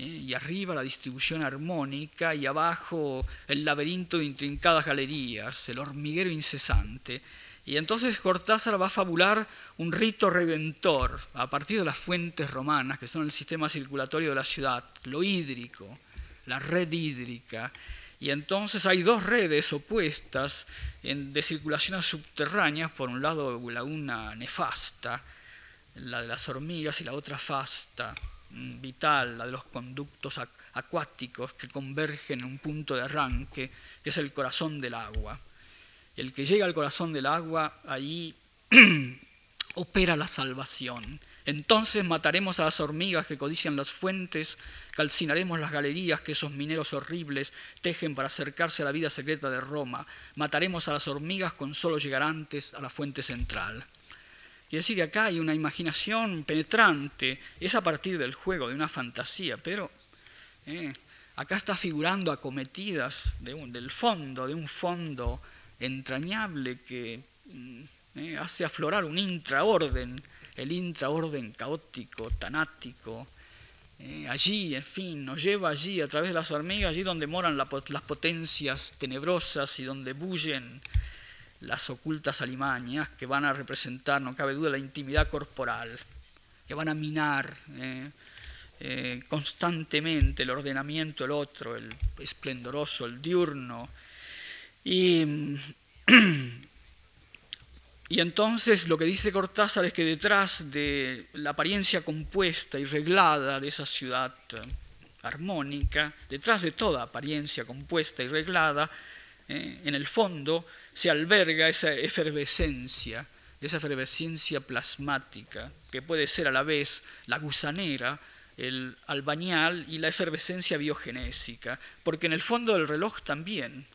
¿Eh? y arriba la distribución armónica y abajo el laberinto de intrincadas galerías, el hormiguero incesante. Y entonces Cortázar va a fabular un rito redentor a partir de las fuentes romanas, que son el sistema circulatorio de la ciudad, lo hídrico, la red hídrica. Y entonces hay dos redes opuestas de circulaciones subterráneas, por un lado la una nefasta, la de las hormigas, y la otra fasta, vital, la de los conductos acuáticos que convergen en un punto de arranque, que es el corazón del agua. El que llega al corazón del agua, ahí opera la salvación. Entonces mataremos a las hormigas que codician las fuentes, calcinaremos las galerías que esos mineros horribles tejen para acercarse a la vida secreta de Roma, mataremos a las hormigas con solo llegar antes a la fuente central. Quiere decir que acá hay una imaginación penetrante, es a partir del juego, de una fantasía, pero eh, acá está figurando acometidas del fondo, de un fondo entrañable que mm, eh, hace aflorar un intraorden, el intraorden caótico, tanático. Eh, allí, en fin, nos lleva allí a través de las hormigas, allí donde moran las potencias tenebrosas y donde bullen las ocultas alimañas que van a representar, no cabe duda, la intimidad corporal, que van a minar eh, constantemente el ordenamiento, el otro, el esplendoroso, el diurno. Y Y entonces lo que dice Cortázar es que detrás de la apariencia compuesta y reglada de esa ciudad eh, armónica, detrás de toda apariencia compuesta y reglada, eh, en el fondo se alberga esa efervescencia, esa efervescencia plasmática, que puede ser a la vez la gusanera, el albañal y la efervescencia biogenésica, porque en el fondo del reloj también,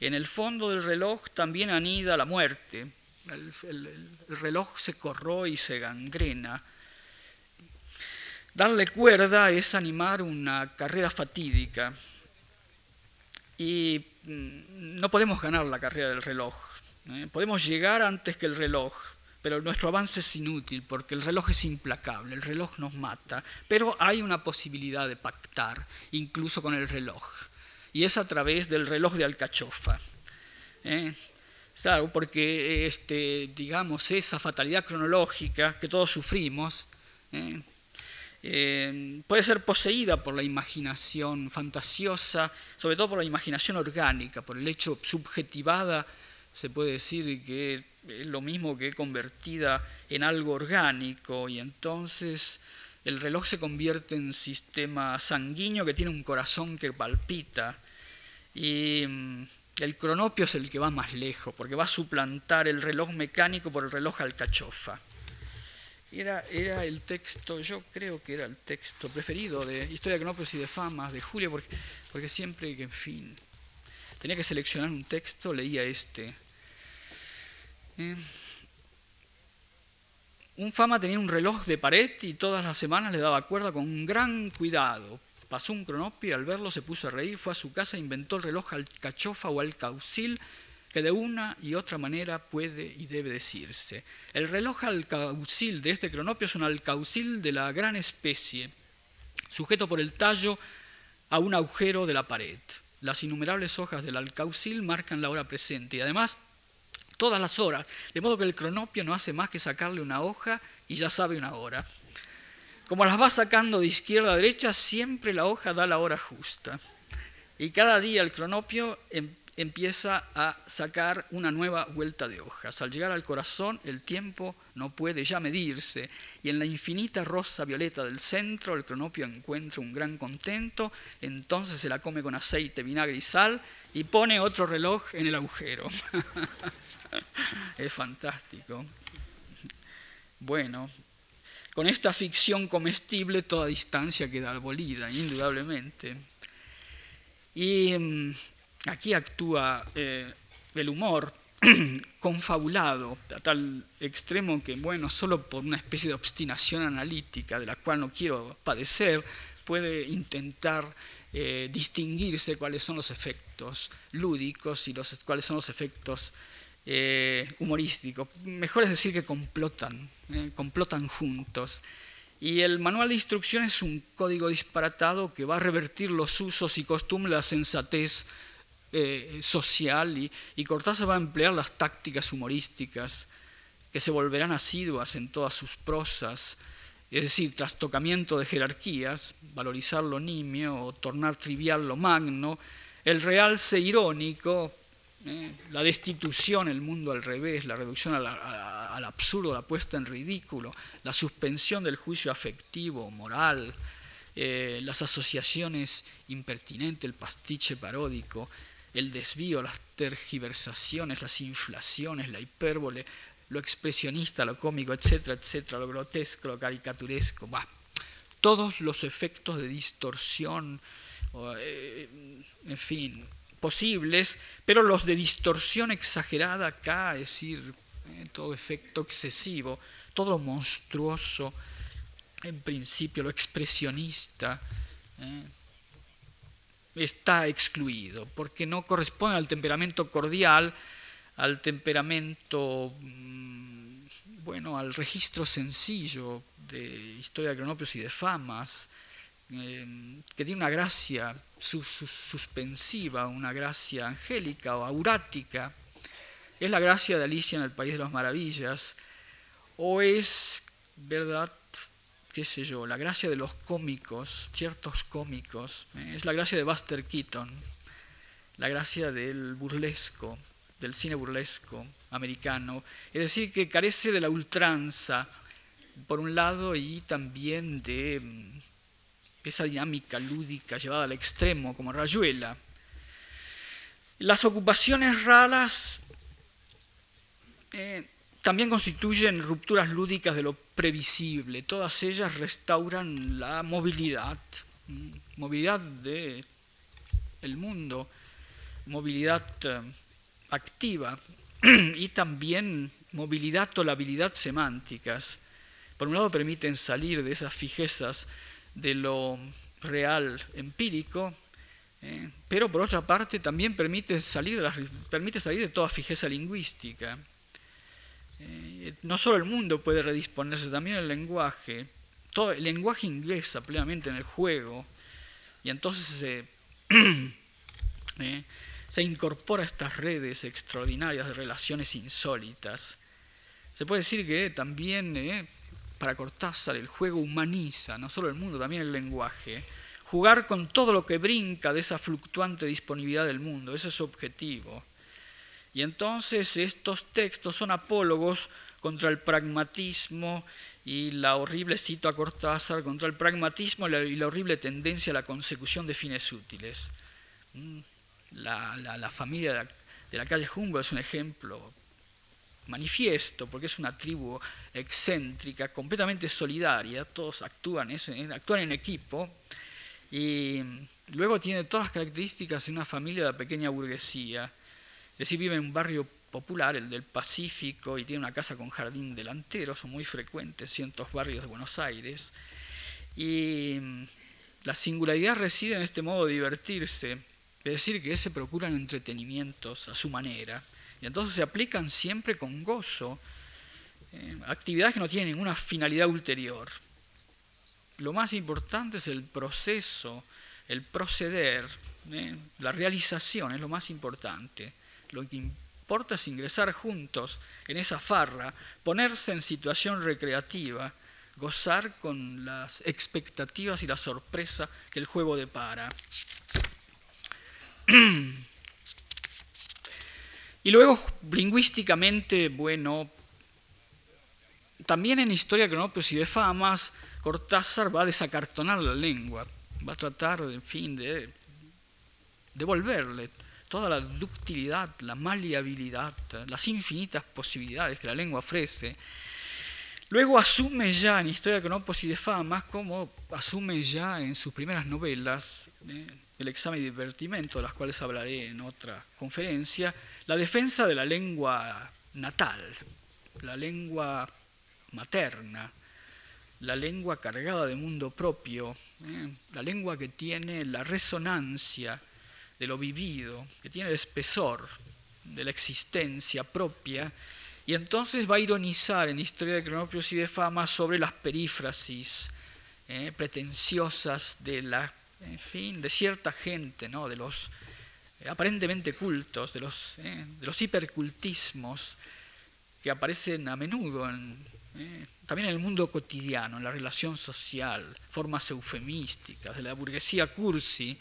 en el fondo del reloj también anida la muerte, el, reloj se corroe y se gangrena. Darle cuerda es animar una carrera fatídica y no podemos ganar la carrera del reloj. ¿eh? Podemos llegar antes que el reloj, pero nuestro avance es inútil porque el reloj es implacable, el reloj nos mata, pero hay una posibilidad de pactar incluso con el reloj y es a través del reloj de alcachofa. ¿eh? Claro, porque este, digamos, esa fatalidad cronológica que todos sufrimos ¿eh? Eh, puede ser poseída por la imaginación fantasiosa, sobre todo por la imaginación orgánica, por el hecho subjetivada, se puede decir que es lo mismo que convertida en algo orgánico, y entonces el reloj se convierte en sistema sanguíneo que tiene un corazón que palpita. Y el cronopio es el que va más lejos, porque va a suplantar el reloj mecánico por el reloj alcachofa. Era, era el texto, yo creo que era el texto preferido de Historia de Cronopios y de Famas de Julio, porque, porque siempre que, en fin, tenía que seleccionar un texto, leía este. Eh, un fama tenía un reloj de pared y todas las semanas le daba cuerda con gran cuidado Pasó un cronopio y al verlo se puso a reír, fue a su casa inventó el reloj al cachofa o al caucil, que de una y otra manera puede y debe decirse. El reloj alcaucil de este cronopio es un alcaucil de la gran especie, sujeto por el tallo a un agujero de la pared. Las innumerables hojas del alcaucil marcan la hora presente y además todas las horas, de modo que el cronopio no hace más que sacarle una hoja y ya sabe una hora. Como las va sacando de izquierda a derecha, siempre la hoja da la hora justa. Y cada día el cronopio em, empieza a sacar una nueva vuelta de hojas. Al llegar al corazón, el tiempo no puede ya medirse, y en la infinita rosa violeta del centro, el cronopio encuentra un gran contento, entonces se la come con aceite, vinagre y sal, y pone otro reloj en el agujero. es fantástico. Bueno, con esta ficción comestible toda distancia queda abolida, indudablemente. Y mm, aquí actúa eh, el humor confabulado a tal extremo que, bueno, solo por una especie de obstinación analítica de la cual no quiero padecer, puede intentar eh, distinguirse cuáles son los efectos lúdicos y los, cuáles son los efectos eh, humorístico. Mejor es decir que complotan, complotan juntos. Y el manual de instrucciones es un código disparatado que va a revertir los usos y costumbres, la sensatez eh, social, y, Cortázar va a emplear las tácticas humorísticas que se volverán asiduas en todas sus prosas, es decir, trastocamiento de jerarquías, valorizar lo nimio o tornar trivial lo magno, el realce irónico, ¿eh? la destitución, el mundo al revés, la reducción al, absurdo, la puesta en ridículo, la suspensión del juicio afectivo, moral, eh, las asociaciones impertinentes, el pastiche paródico, el desvío, las tergiversaciones, las inflaciones, la hipérbole, lo expresionista, lo cómico, etcétera, etcétera, lo grotesco, lo caricaturesco, va. Todos los efectos de distorsión, eh, en fin, posibles, pero los de distorsión exagerada acá, es decir, eh, todo efecto excesivo, todo lo monstruoso, en principio lo expresionista, eh, está excluido, porque no corresponde al temperamento cordial, al temperamento, mm, bueno, al registro sencillo de historia de cronopios y de famas, eh, que tiene una gracia suspensiva, una gracia angélica o aurática. Es la gracia de Alicia en el País de las Maravillas, o es, ¿verdad? Qué sé yo, la gracia de los cómicos, ciertos cómicos, eh, es la gracia de Buster Keaton, la gracia del burlesco, del cine burlesco americano, es decir, que carece de la ultranza, por un lado, y también de mm, esa dinámica lúdica llevada al extremo, como Rayuela. Las ocupaciones raras eh, también constituyen rupturas lúdicas de lo previsible. Todas ellas restauran la movilidad, movilidad del el mundo, movilidad eh, activa y también movilidad o labilidad semánticas. Por un lado permiten salir de esas fijezas de lo real empírico, eh, pero por otra parte también permite salir de, permite salir de toda fijeza lingüística. Eh, no solo el mundo puede redisponerse, también el lenguaje. Todo, el lenguaje ingresa plenamente en el juego y entonces se, eh, se incorpora a estas redes extraordinarias de relaciones insólitas. Se puede decir que también eh, para Cortázar el juego humaniza, no solo el mundo, también el lenguaje. Jugar con todo lo que brinca de esa fluctuante disponibilidad del mundo, ese es su objetivo. Y entonces estos textos son apólogos contra el pragmatismo y la horrible, cito a Cortázar, contra el pragmatismo y la, horrible tendencia a la consecución de fines útiles. Mm, la, familia de la, calle Humboldt es un ejemplo manifiesto, porque es una tribu excéntrica, completamente solidaria, todos actúan, actúan en equipo, y luego tiene todas las características de una familia de pequeña burguesía decir, vive en un barrio popular, el del Pacífico, y tiene una casa con jardín delantero, son muy frecuentes cientos barrios de Buenos Aires. Y mm, la singularidad reside en este modo de divertirse, es decir, que se procuran entretenimientos a su manera, y entonces se aplican siempre con gozo, eh, actividades que no tienen ninguna finalidad ulterior. Lo más importante es el proceso, el proceder, eh, la realización es lo más importante. Lo que importa es ingresar juntos en esa farra, ponerse en situación recreativa, gozar con las expectativas y la sorpresa que el juego depara. Y luego, lingüísticamente, bueno, también en Historia Cronopios y de Famas, Cortázar va a desacartonar la lengua, va a tratar, en fin, de devolverle toda la ductilidad, la maleabilidad, las infinitas posibilidades que la lengua ofrece, luego asume ya en Historia de Cronopos y de Famas, como asume ya en sus primeras novelas, eh, el examen y divertimento, de las cuales hablaré en otra conferencia, la defensa de la lengua natal, la lengua materna, la lengua cargada de mundo propio, eh, la lengua que tiene la resonancia de lo vivido, que tiene el espesor de la existencia propia, y entonces va a ironizar en Historia de Cronopios y de Fama sobre las perífrasis eh, pretenciosas de la, en fin, de cierta gente, ¿no? de los eh, aparentemente cultos, de los, eh, de los hipercultismos que aparecen a menudo también en el mundo cotidiano, en la relación social, formas eufemísticas de la burguesía cursi,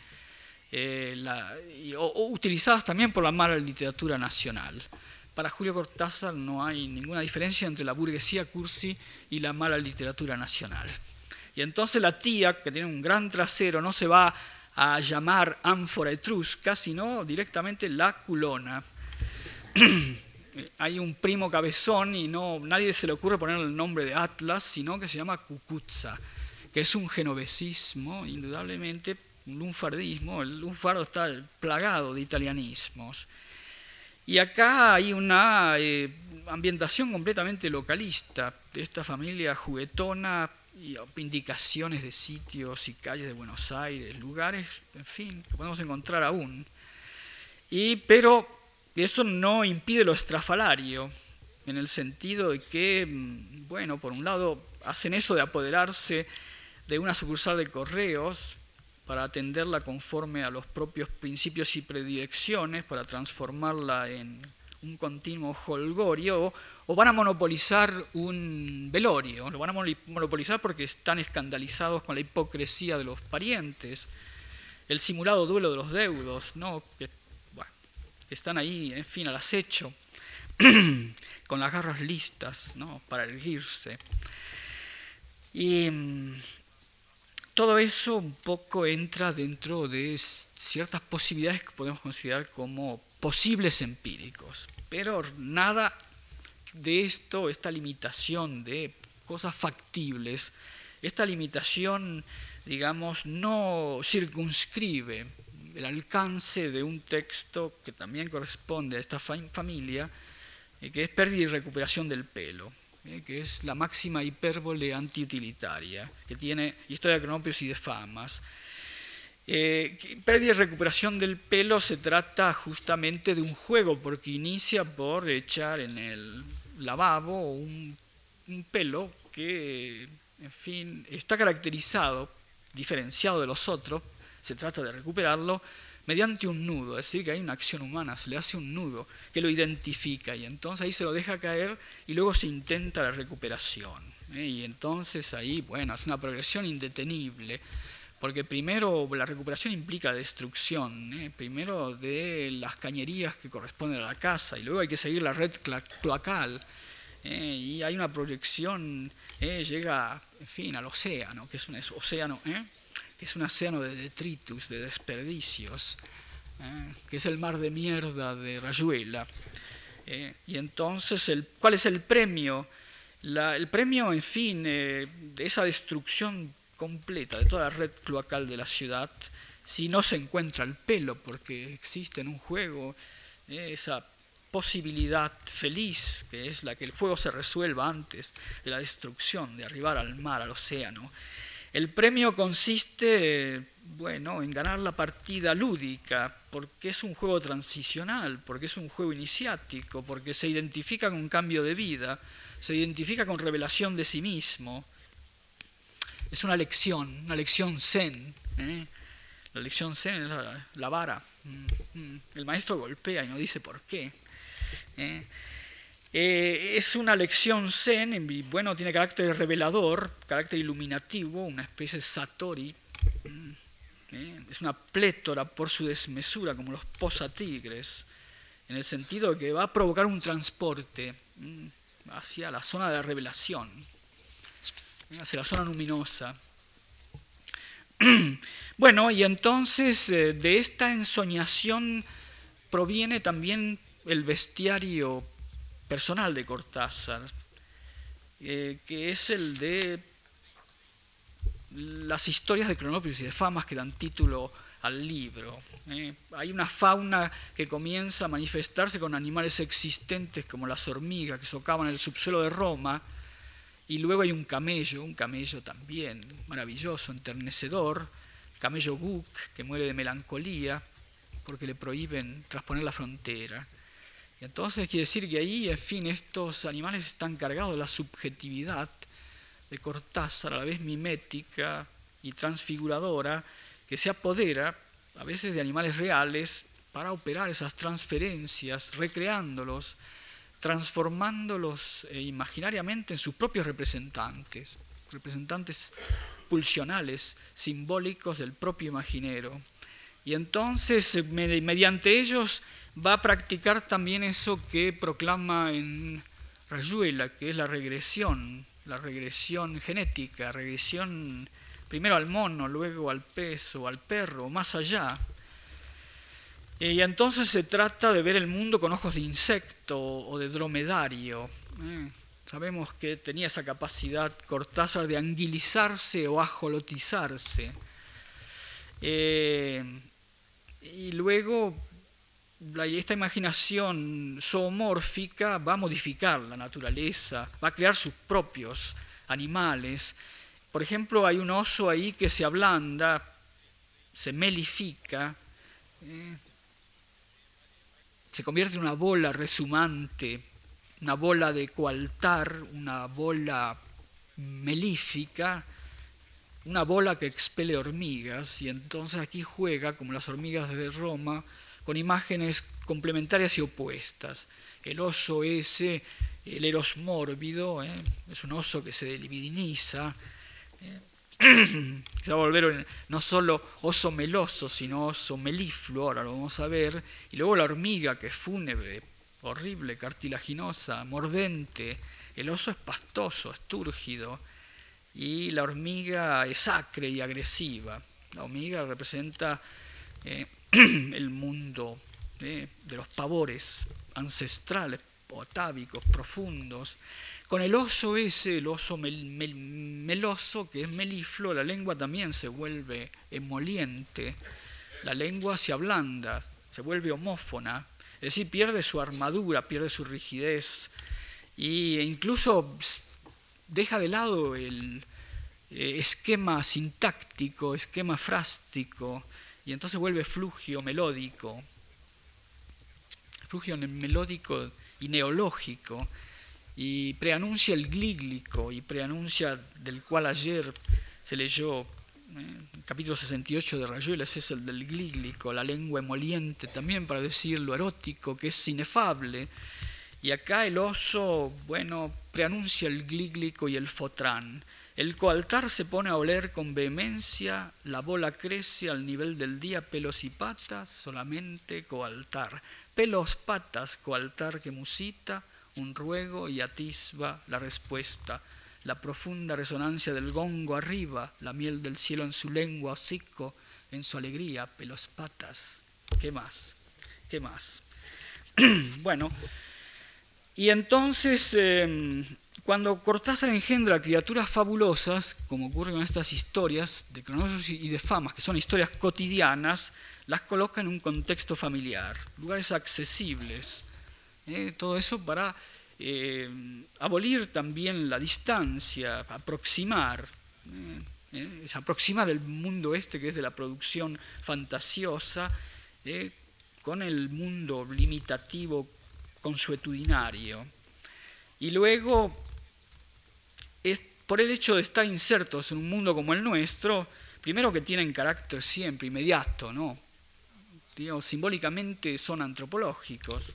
eh, o, utilizadas también por la mala literatura nacional. Para Julio Cortázar no hay ninguna diferencia entre la burguesía cursi y la mala literatura nacional. Y entonces la tía, que tiene un gran trasero, no se va a llamar ánfora etrusca, sino directamente la culona. Hay un primo cabezón y no, nadie se le ocurre poner el nombre de Atlas, sino que se llama Cucuzza, que es un genovesismo, indudablemente lunfardismo. El lunfardo está plagado de italianismos. Y acá hay una eh, ambientación completamente localista de esta familia juguetona y indicaciones de sitios y calles de Buenos Aires, lugares, en fin, que podemos encontrar aún. Y, pero eso no impide lo estrafalario, en el sentido de que, mm, bueno, por un lado hacen eso de apoderarse de una sucursal de correos para atenderla conforme a los propios principios y predilecciones, para transformarla en un continuo holgorio, o van a monopolizar un velorio, lo van a monopolizar porque están escandalizados con la hipocresía de los parientes, el simulado duelo de los deudos, ¿no? que, están ahí, en fin, al acecho, con las garras listas ¿no? para erguirse. Y mm, todo eso un poco entra dentro de ciertas posibilidades que podemos considerar como posibles empíricos, pero nada de esto, esta limitación de cosas factibles, esta limitación, digamos, no circunscribe el alcance de un texto que también corresponde a esta familia, eh, que es pérdida y recuperación del pelo, que es la máxima hipérbole antiutilitaria, que tiene historia de cronopios y de famas. Eh, pérdida y recuperación del pelo se trata justamente de un juego, porque inicia por echar en el lavabo un, un pelo que, en fin, está caracterizado, diferenciado de los otros, se trata de recuperarlo mediante un nudo, es decir, que hay una acción humana, se le hace un nudo que lo identifica y entonces ahí se lo deja caer y luego se intenta la recuperación. ¿eh? Y entonces ahí, bueno, es una progresión indetenible, porque primero la recuperación implica destrucción, ¿eh? primero de las cañerías que corresponden a la casa y luego hay que seguir la red cloacal. ¿eh? y hay una proyección, llega, en fin, al océano, que es un océano, es un océano de detritus, de desperdicios, ¿eh? que es el mar de mierda de Rayuela. ¿eh? y entonces, ¿cuál es el premio? el premio, en fin, eh, de esa destrucción completa de toda la red cloacal de la ciudad, si no se encuentra el pelo, porque existe en un juego esa posibilidad feliz, que es la que el juego se resuelva antes de la destrucción, de arribar al mar, al océano. El premio consiste, bueno, en ganar la partida lúdica, porque es un juego transicional, porque es un juego iniciático, porque se identifica con un cambio de vida, se identifica con revelación de sí mismo. Es una lección, una lección zen. ¿eh? La lección zen es la, vara. Mm, mm. El maestro golpea y no dice por qué. ¿eh? Eh, es una lección zen, bueno, tiene carácter revelador, carácter iluminativo, una especie de satori. Mm, eh, es una plétora por su desmesura, como los posatigres, en el sentido de que va a provocar un transporte mm, hacia la zona de la revelación, eh, hacia la zona luminosa. Bueno, y entonces de esta ensoñación proviene también el bestiario personal de Cortázar, eh, que es el de las historias de Cronopios y de Famas que dan título al libro. Eh. Hay una fauna que comienza a manifestarse con animales existentes como las hormigas que socavan el subsuelo de Roma, y luego hay un camello, un camello también maravilloso, enternecedor, camello Guk, que muere de melancolía porque le prohíben trasponer la frontera. Entonces quiere decir que ahí, en fin, estos animales están cargados de la subjetividad de Cortázar, a la vez mimética y transfiguradora, que se apodera a veces de animales reales para operar esas transferencias, recreándolos, transformándolos eh, imaginariamente en sus propios representantes, representantes pulsionales, simbólicos del propio imaginero. Y entonces, mediante ellos, va a practicar también eso que proclama en Rayuela, que es la regresión, la regresión genética, regresión primero al mono, luego al pez o al perro, más allá. Y entonces se trata de ver el mundo con ojos de insecto o de dromedario. ¿eh? Sabemos que tenía esa capacidad Cortázar de anguilizarse o ajolotizarse. Eh, y luego esta imaginación zoomórfica va a modificar la naturaleza, va a crear sus propios animales. Por ejemplo, hay un oso ahí que se ablanda, se melifica, eh, se convierte en una bola resumante, una bola de coaltar, una bola melífica, una bola que expele hormigas, y entonces aquí juega, como las hormigas de Roma, con imágenes complementarias y opuestas. El oso ese, el eros mórbido, ¿eh? es un oso que se libidiniza, ¿eh? se va a volver no solo oso meloso, sino oso melifluo, ahora lo vamos a ver, y luego la hormiga que es fúnebre, horrible, cartilaginosa, mordente, el oso es pastoso, es túrgido, y la hormiga es acre y agresiva. La hormiga representa eh, el mundo de los pavores ancestrales, otávicos, profundos. Con el oso ese, el oso meloso, que es meliflo, la lengua también se vuelve emoliente, la lengua se ablanda, se vuelve homófona, es decir, pierde su armadura, pierde su rigidez. E incluso deja de lado el eh, esquema sintáctico, esquema frástico, y entonces vuelve flugio melódico, flugio melódico y neológico, y preanuncia el glíglico, y preanuncia del cual ayer se leyó eh, el capítulo 68 de Rayuela, es el del glíglico, la lengua emoliente, también para decir lo erótico, que es inefable. Y acá el oso, bueno, preanuncia el glíglico y el fotrán. El coaltar se pone a oler con vehemencia, la bola crece al nivel del día, pelos y patas, solamente coaltar. Pelos, patas, coaltar que musita, un ruego y atisba la respuesta. La profunda resonancia del gongo arriba, la miel del cielo en su lengua, hocico, en su alegría, pelos, patas. ¿Qué más? ¿Qué más? bueno, y entonces... Em, cuando Cortázar engendra criaturas fabulosas, como ocurre con estas historias de cronopios y de famas, que son historias cotidianas, las coloca en un contexto familiar, lugares accesibles. ¿eh? Todo eso para eh, abolir también la distancia, aproximar. ¿eh? Es aproximar el mundo este que es de la producción fantasiosa con el mundo limitativo consuetudinario. Y luego es por el hecho de estar insertos en un mundo como el nuestro, primero que tienen carácter siempre inmediato, ¿no? simbólicamente son antropológicos,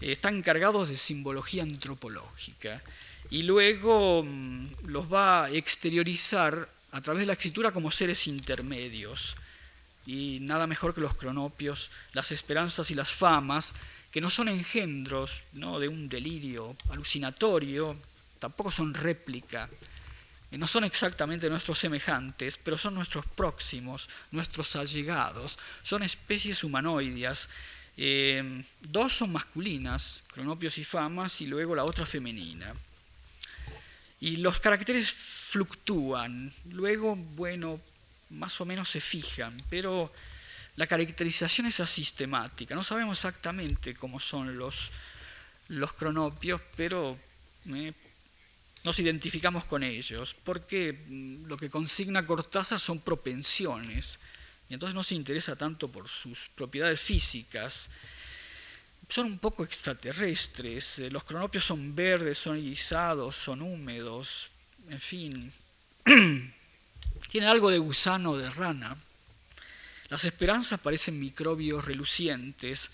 eh, están cargados de simbología antropológica y luego mm, los va a exteriorizar a través de la escritura como seres intermedios. Y nada mejor que los cronopios, las esperanzas y las famas, que no son engendros ¿no? de un delirio alucinatorio, tampoco son réplica, eh, no son exactamente nuestros semejantes, pero son nuestros próximos, nuestros allegados, son especies humanoides. Eh, dos son masculinas, cronopios y famas, y luego la otra femenina. Y los caracteres fluctúan, luego, bueno, más o menos se fijan, pero la caracterización es asistemática. No sabemos exactamente cómo son los, los cronopios, pero eh, nos identificamos con ellos, porque mm, lo que consigna Cortázar son propensiones, y entonces no se interesa tanto por sus propiedades físicas. Son un poco extraterrestres, eh, los cronopios son verdes, son guisados, son húmedos, en fin, tienen algo de gusano de rana. Las esperanzas parecen microbios relucientes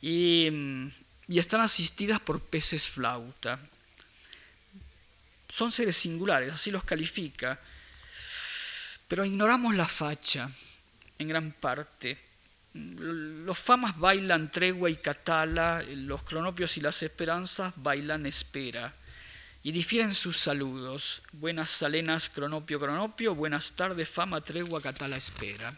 y, mm, y están asistidas por peces flauta son seres singulares, así los califica, pero ignoramos la facha en gran parte. Los famas bailan tregua y catala, los cronopios y las esperanzas bailan espera. Y difieren sus saludos. Buenas salenas, cronopio, cronopio, buenas tardes, fama, tregua, catala, espera.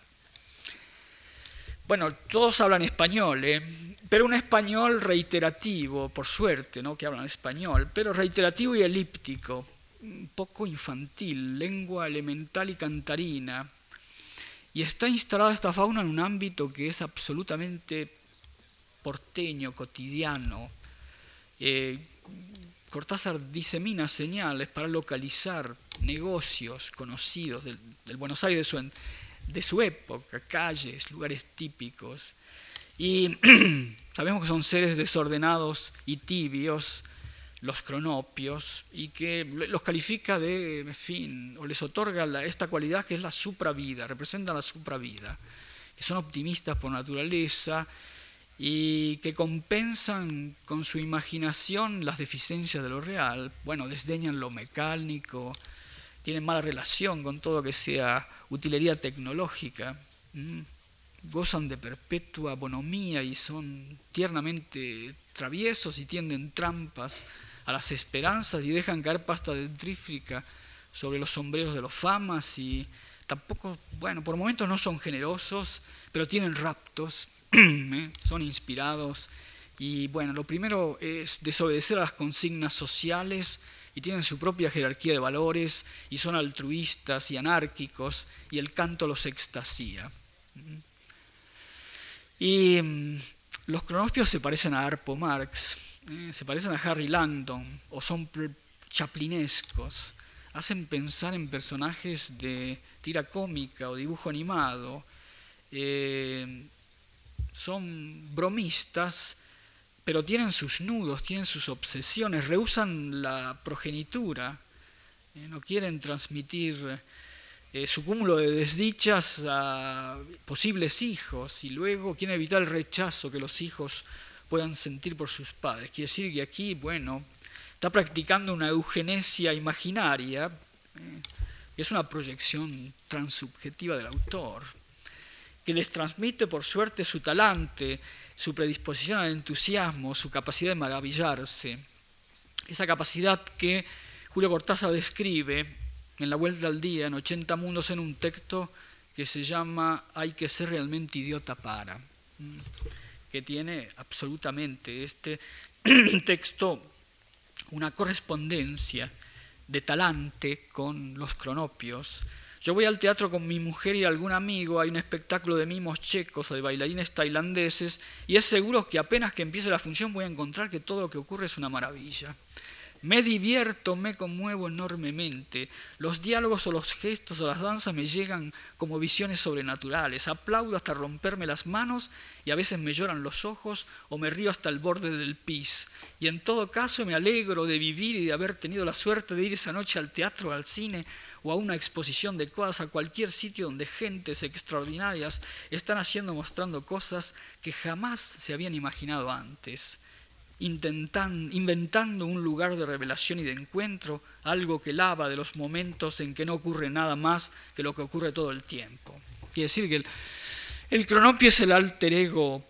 Bueno, todos hablan español, ¿eh? pero un español reiterativo, por suerte, ¿no? que hablan español, pero reiterativo y elíptico, un poco infantil, lengua elemental y cantarina. Y está instalada esta fauna en un ámbito que es absolutamente porteño, cotidiano. Eh, Cortázar disemina señales para localizar negocios conocidos del, Buenos Aires de su, de su época, calles, lugares típicos. Y sabemos que son seres desordenados y tibios, los cronopios, y que los califica de, en fin, o les otorga esta cualidad que es la supravida, representan la supravida, que son optimistas por naturaleza y que compensan con su imaginación las deficiencias de lo real, bueno, desdeñan lo mecánico, tienen mala relación con todo que sea utilería tecnológica, gozan de perpetua bonomía y son tiernamente traviesos y tienden trampas a las esperanzas y dejan caer pasta dentrífica sobre los sombreros de los famas y tampoco, bueno, por momentos no son generosos, pero tienen raptos, ¿eh? son inspirados y bueno, lo primero es desobedecer a las consignas sociales y tienen su propia jerarquía de valores y son altruistas y anárquicos y el canto los extasía. Y mm, los cronopios se parecen a Arpo Marx, ¿eh? se parecen a Harry Langdon o son chaplinescos, hacen pensar en personajes de tira cómica o dibujo animado, eh, son bromistas pero tienen sus nudos, tienen sus obsesiones, rehusan la progenitura, eh, no quieren transmitir eh, su cúmulo de desdichas a posibles hijos y luego quieren evitar el rechazo que los hijos puedan sentir por sus padres. Quiere decir que aquí, bueno, está practicando una eugenesia imaginaria, eh, que es una proyección transubjetiva del autor, que les transmite por suerte su talante, su predisposición al entusiasmo, su capacidad de maravillarse, esa capacidad que Julio Cortázar describe en La Vuelta al Día, en 80 Mundos, en un texto que se llama Hay que ser realmente idiota para, que tiene absolutamente este texto una correspondencia de talante con los cronopios, yo voy al teatro con mi mujer y algún amigo, hay un espectáculo de mimos checos o de bailarines tailandeses y es seguro que apenas que empiece la función voy a encontrar que todo lo que ocurre es una maravilla. Me divierto, me conmuevo enormemente. Los diálogos o los gestos o las danzas me llegan como visiones sobrenaturales. Aplaudo hasta romperme las manos y a veces me lloran los ojos o me río hasta el borde del pis. Y en todo caso me alegro de vivir y de haber tenido la suerte de ir esa noche al teatro, al cine o a una exposición de cosas, a cualquier sitio donde gentes extraordinarias están haciendo, mostrando cosas que jamás se habían imaginado antes, inventando un lugar de revelación y de encuentro, algo que lava de los momentos en que no ocurre nada más que lo que ocurre todo el tiempo. Quiere decir que el, cronopio es el alter ego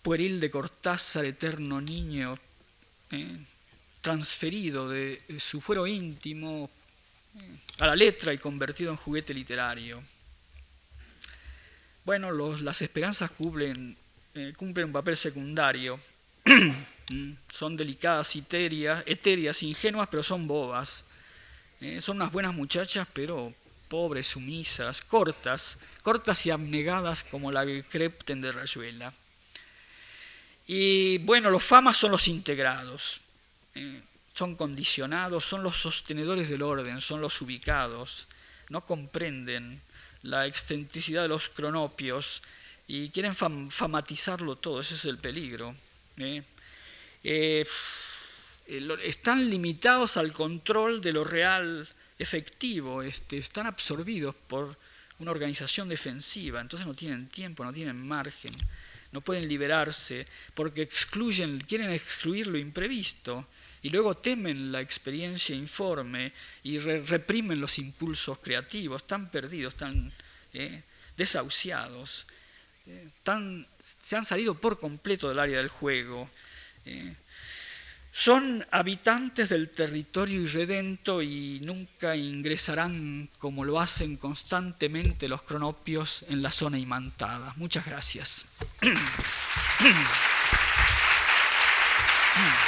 pueril de Cortázar, eterno niño, eh, transferido de su fuero íntimo a la letra y convertido en juguete literario. Bueno, las esperanzas cumplen, eh, cumplen un papel secundario. Mm, son delicadas, etéreas, etéreas, ingenuas, pero son bobas. Eh, son unas buenas muchachas, pero pobres, sumisas, cortas, cortas y abnegadas como la Crepten de Rayuela. Y bueno, los famas son los integrados. Eh, son condicionados, son los sostenedores del orden, son los ubicados, no comprenden la excentricidad de los cronopios y quieren famatizarlo todo, ese es el peligro. ¿eh? Eh, están limitados al control de lo real efectivo, este, están absorbidos por una organización defensiva, entonces no tienen tiempo, no tienen margen, no pueden liberarse porque excluyen, quieren excluir lo imprevisto y luego temen la experiencia informe y reprimen los impulsos creativos, están perdidos, están eh, desahuciados. eh, se han salido por completo del área del juego. Eh, son habitantes del territorio irredento y nunca ingresarán como lo hacen constantemente los cronopios en la zona imantada. Muchas gracias.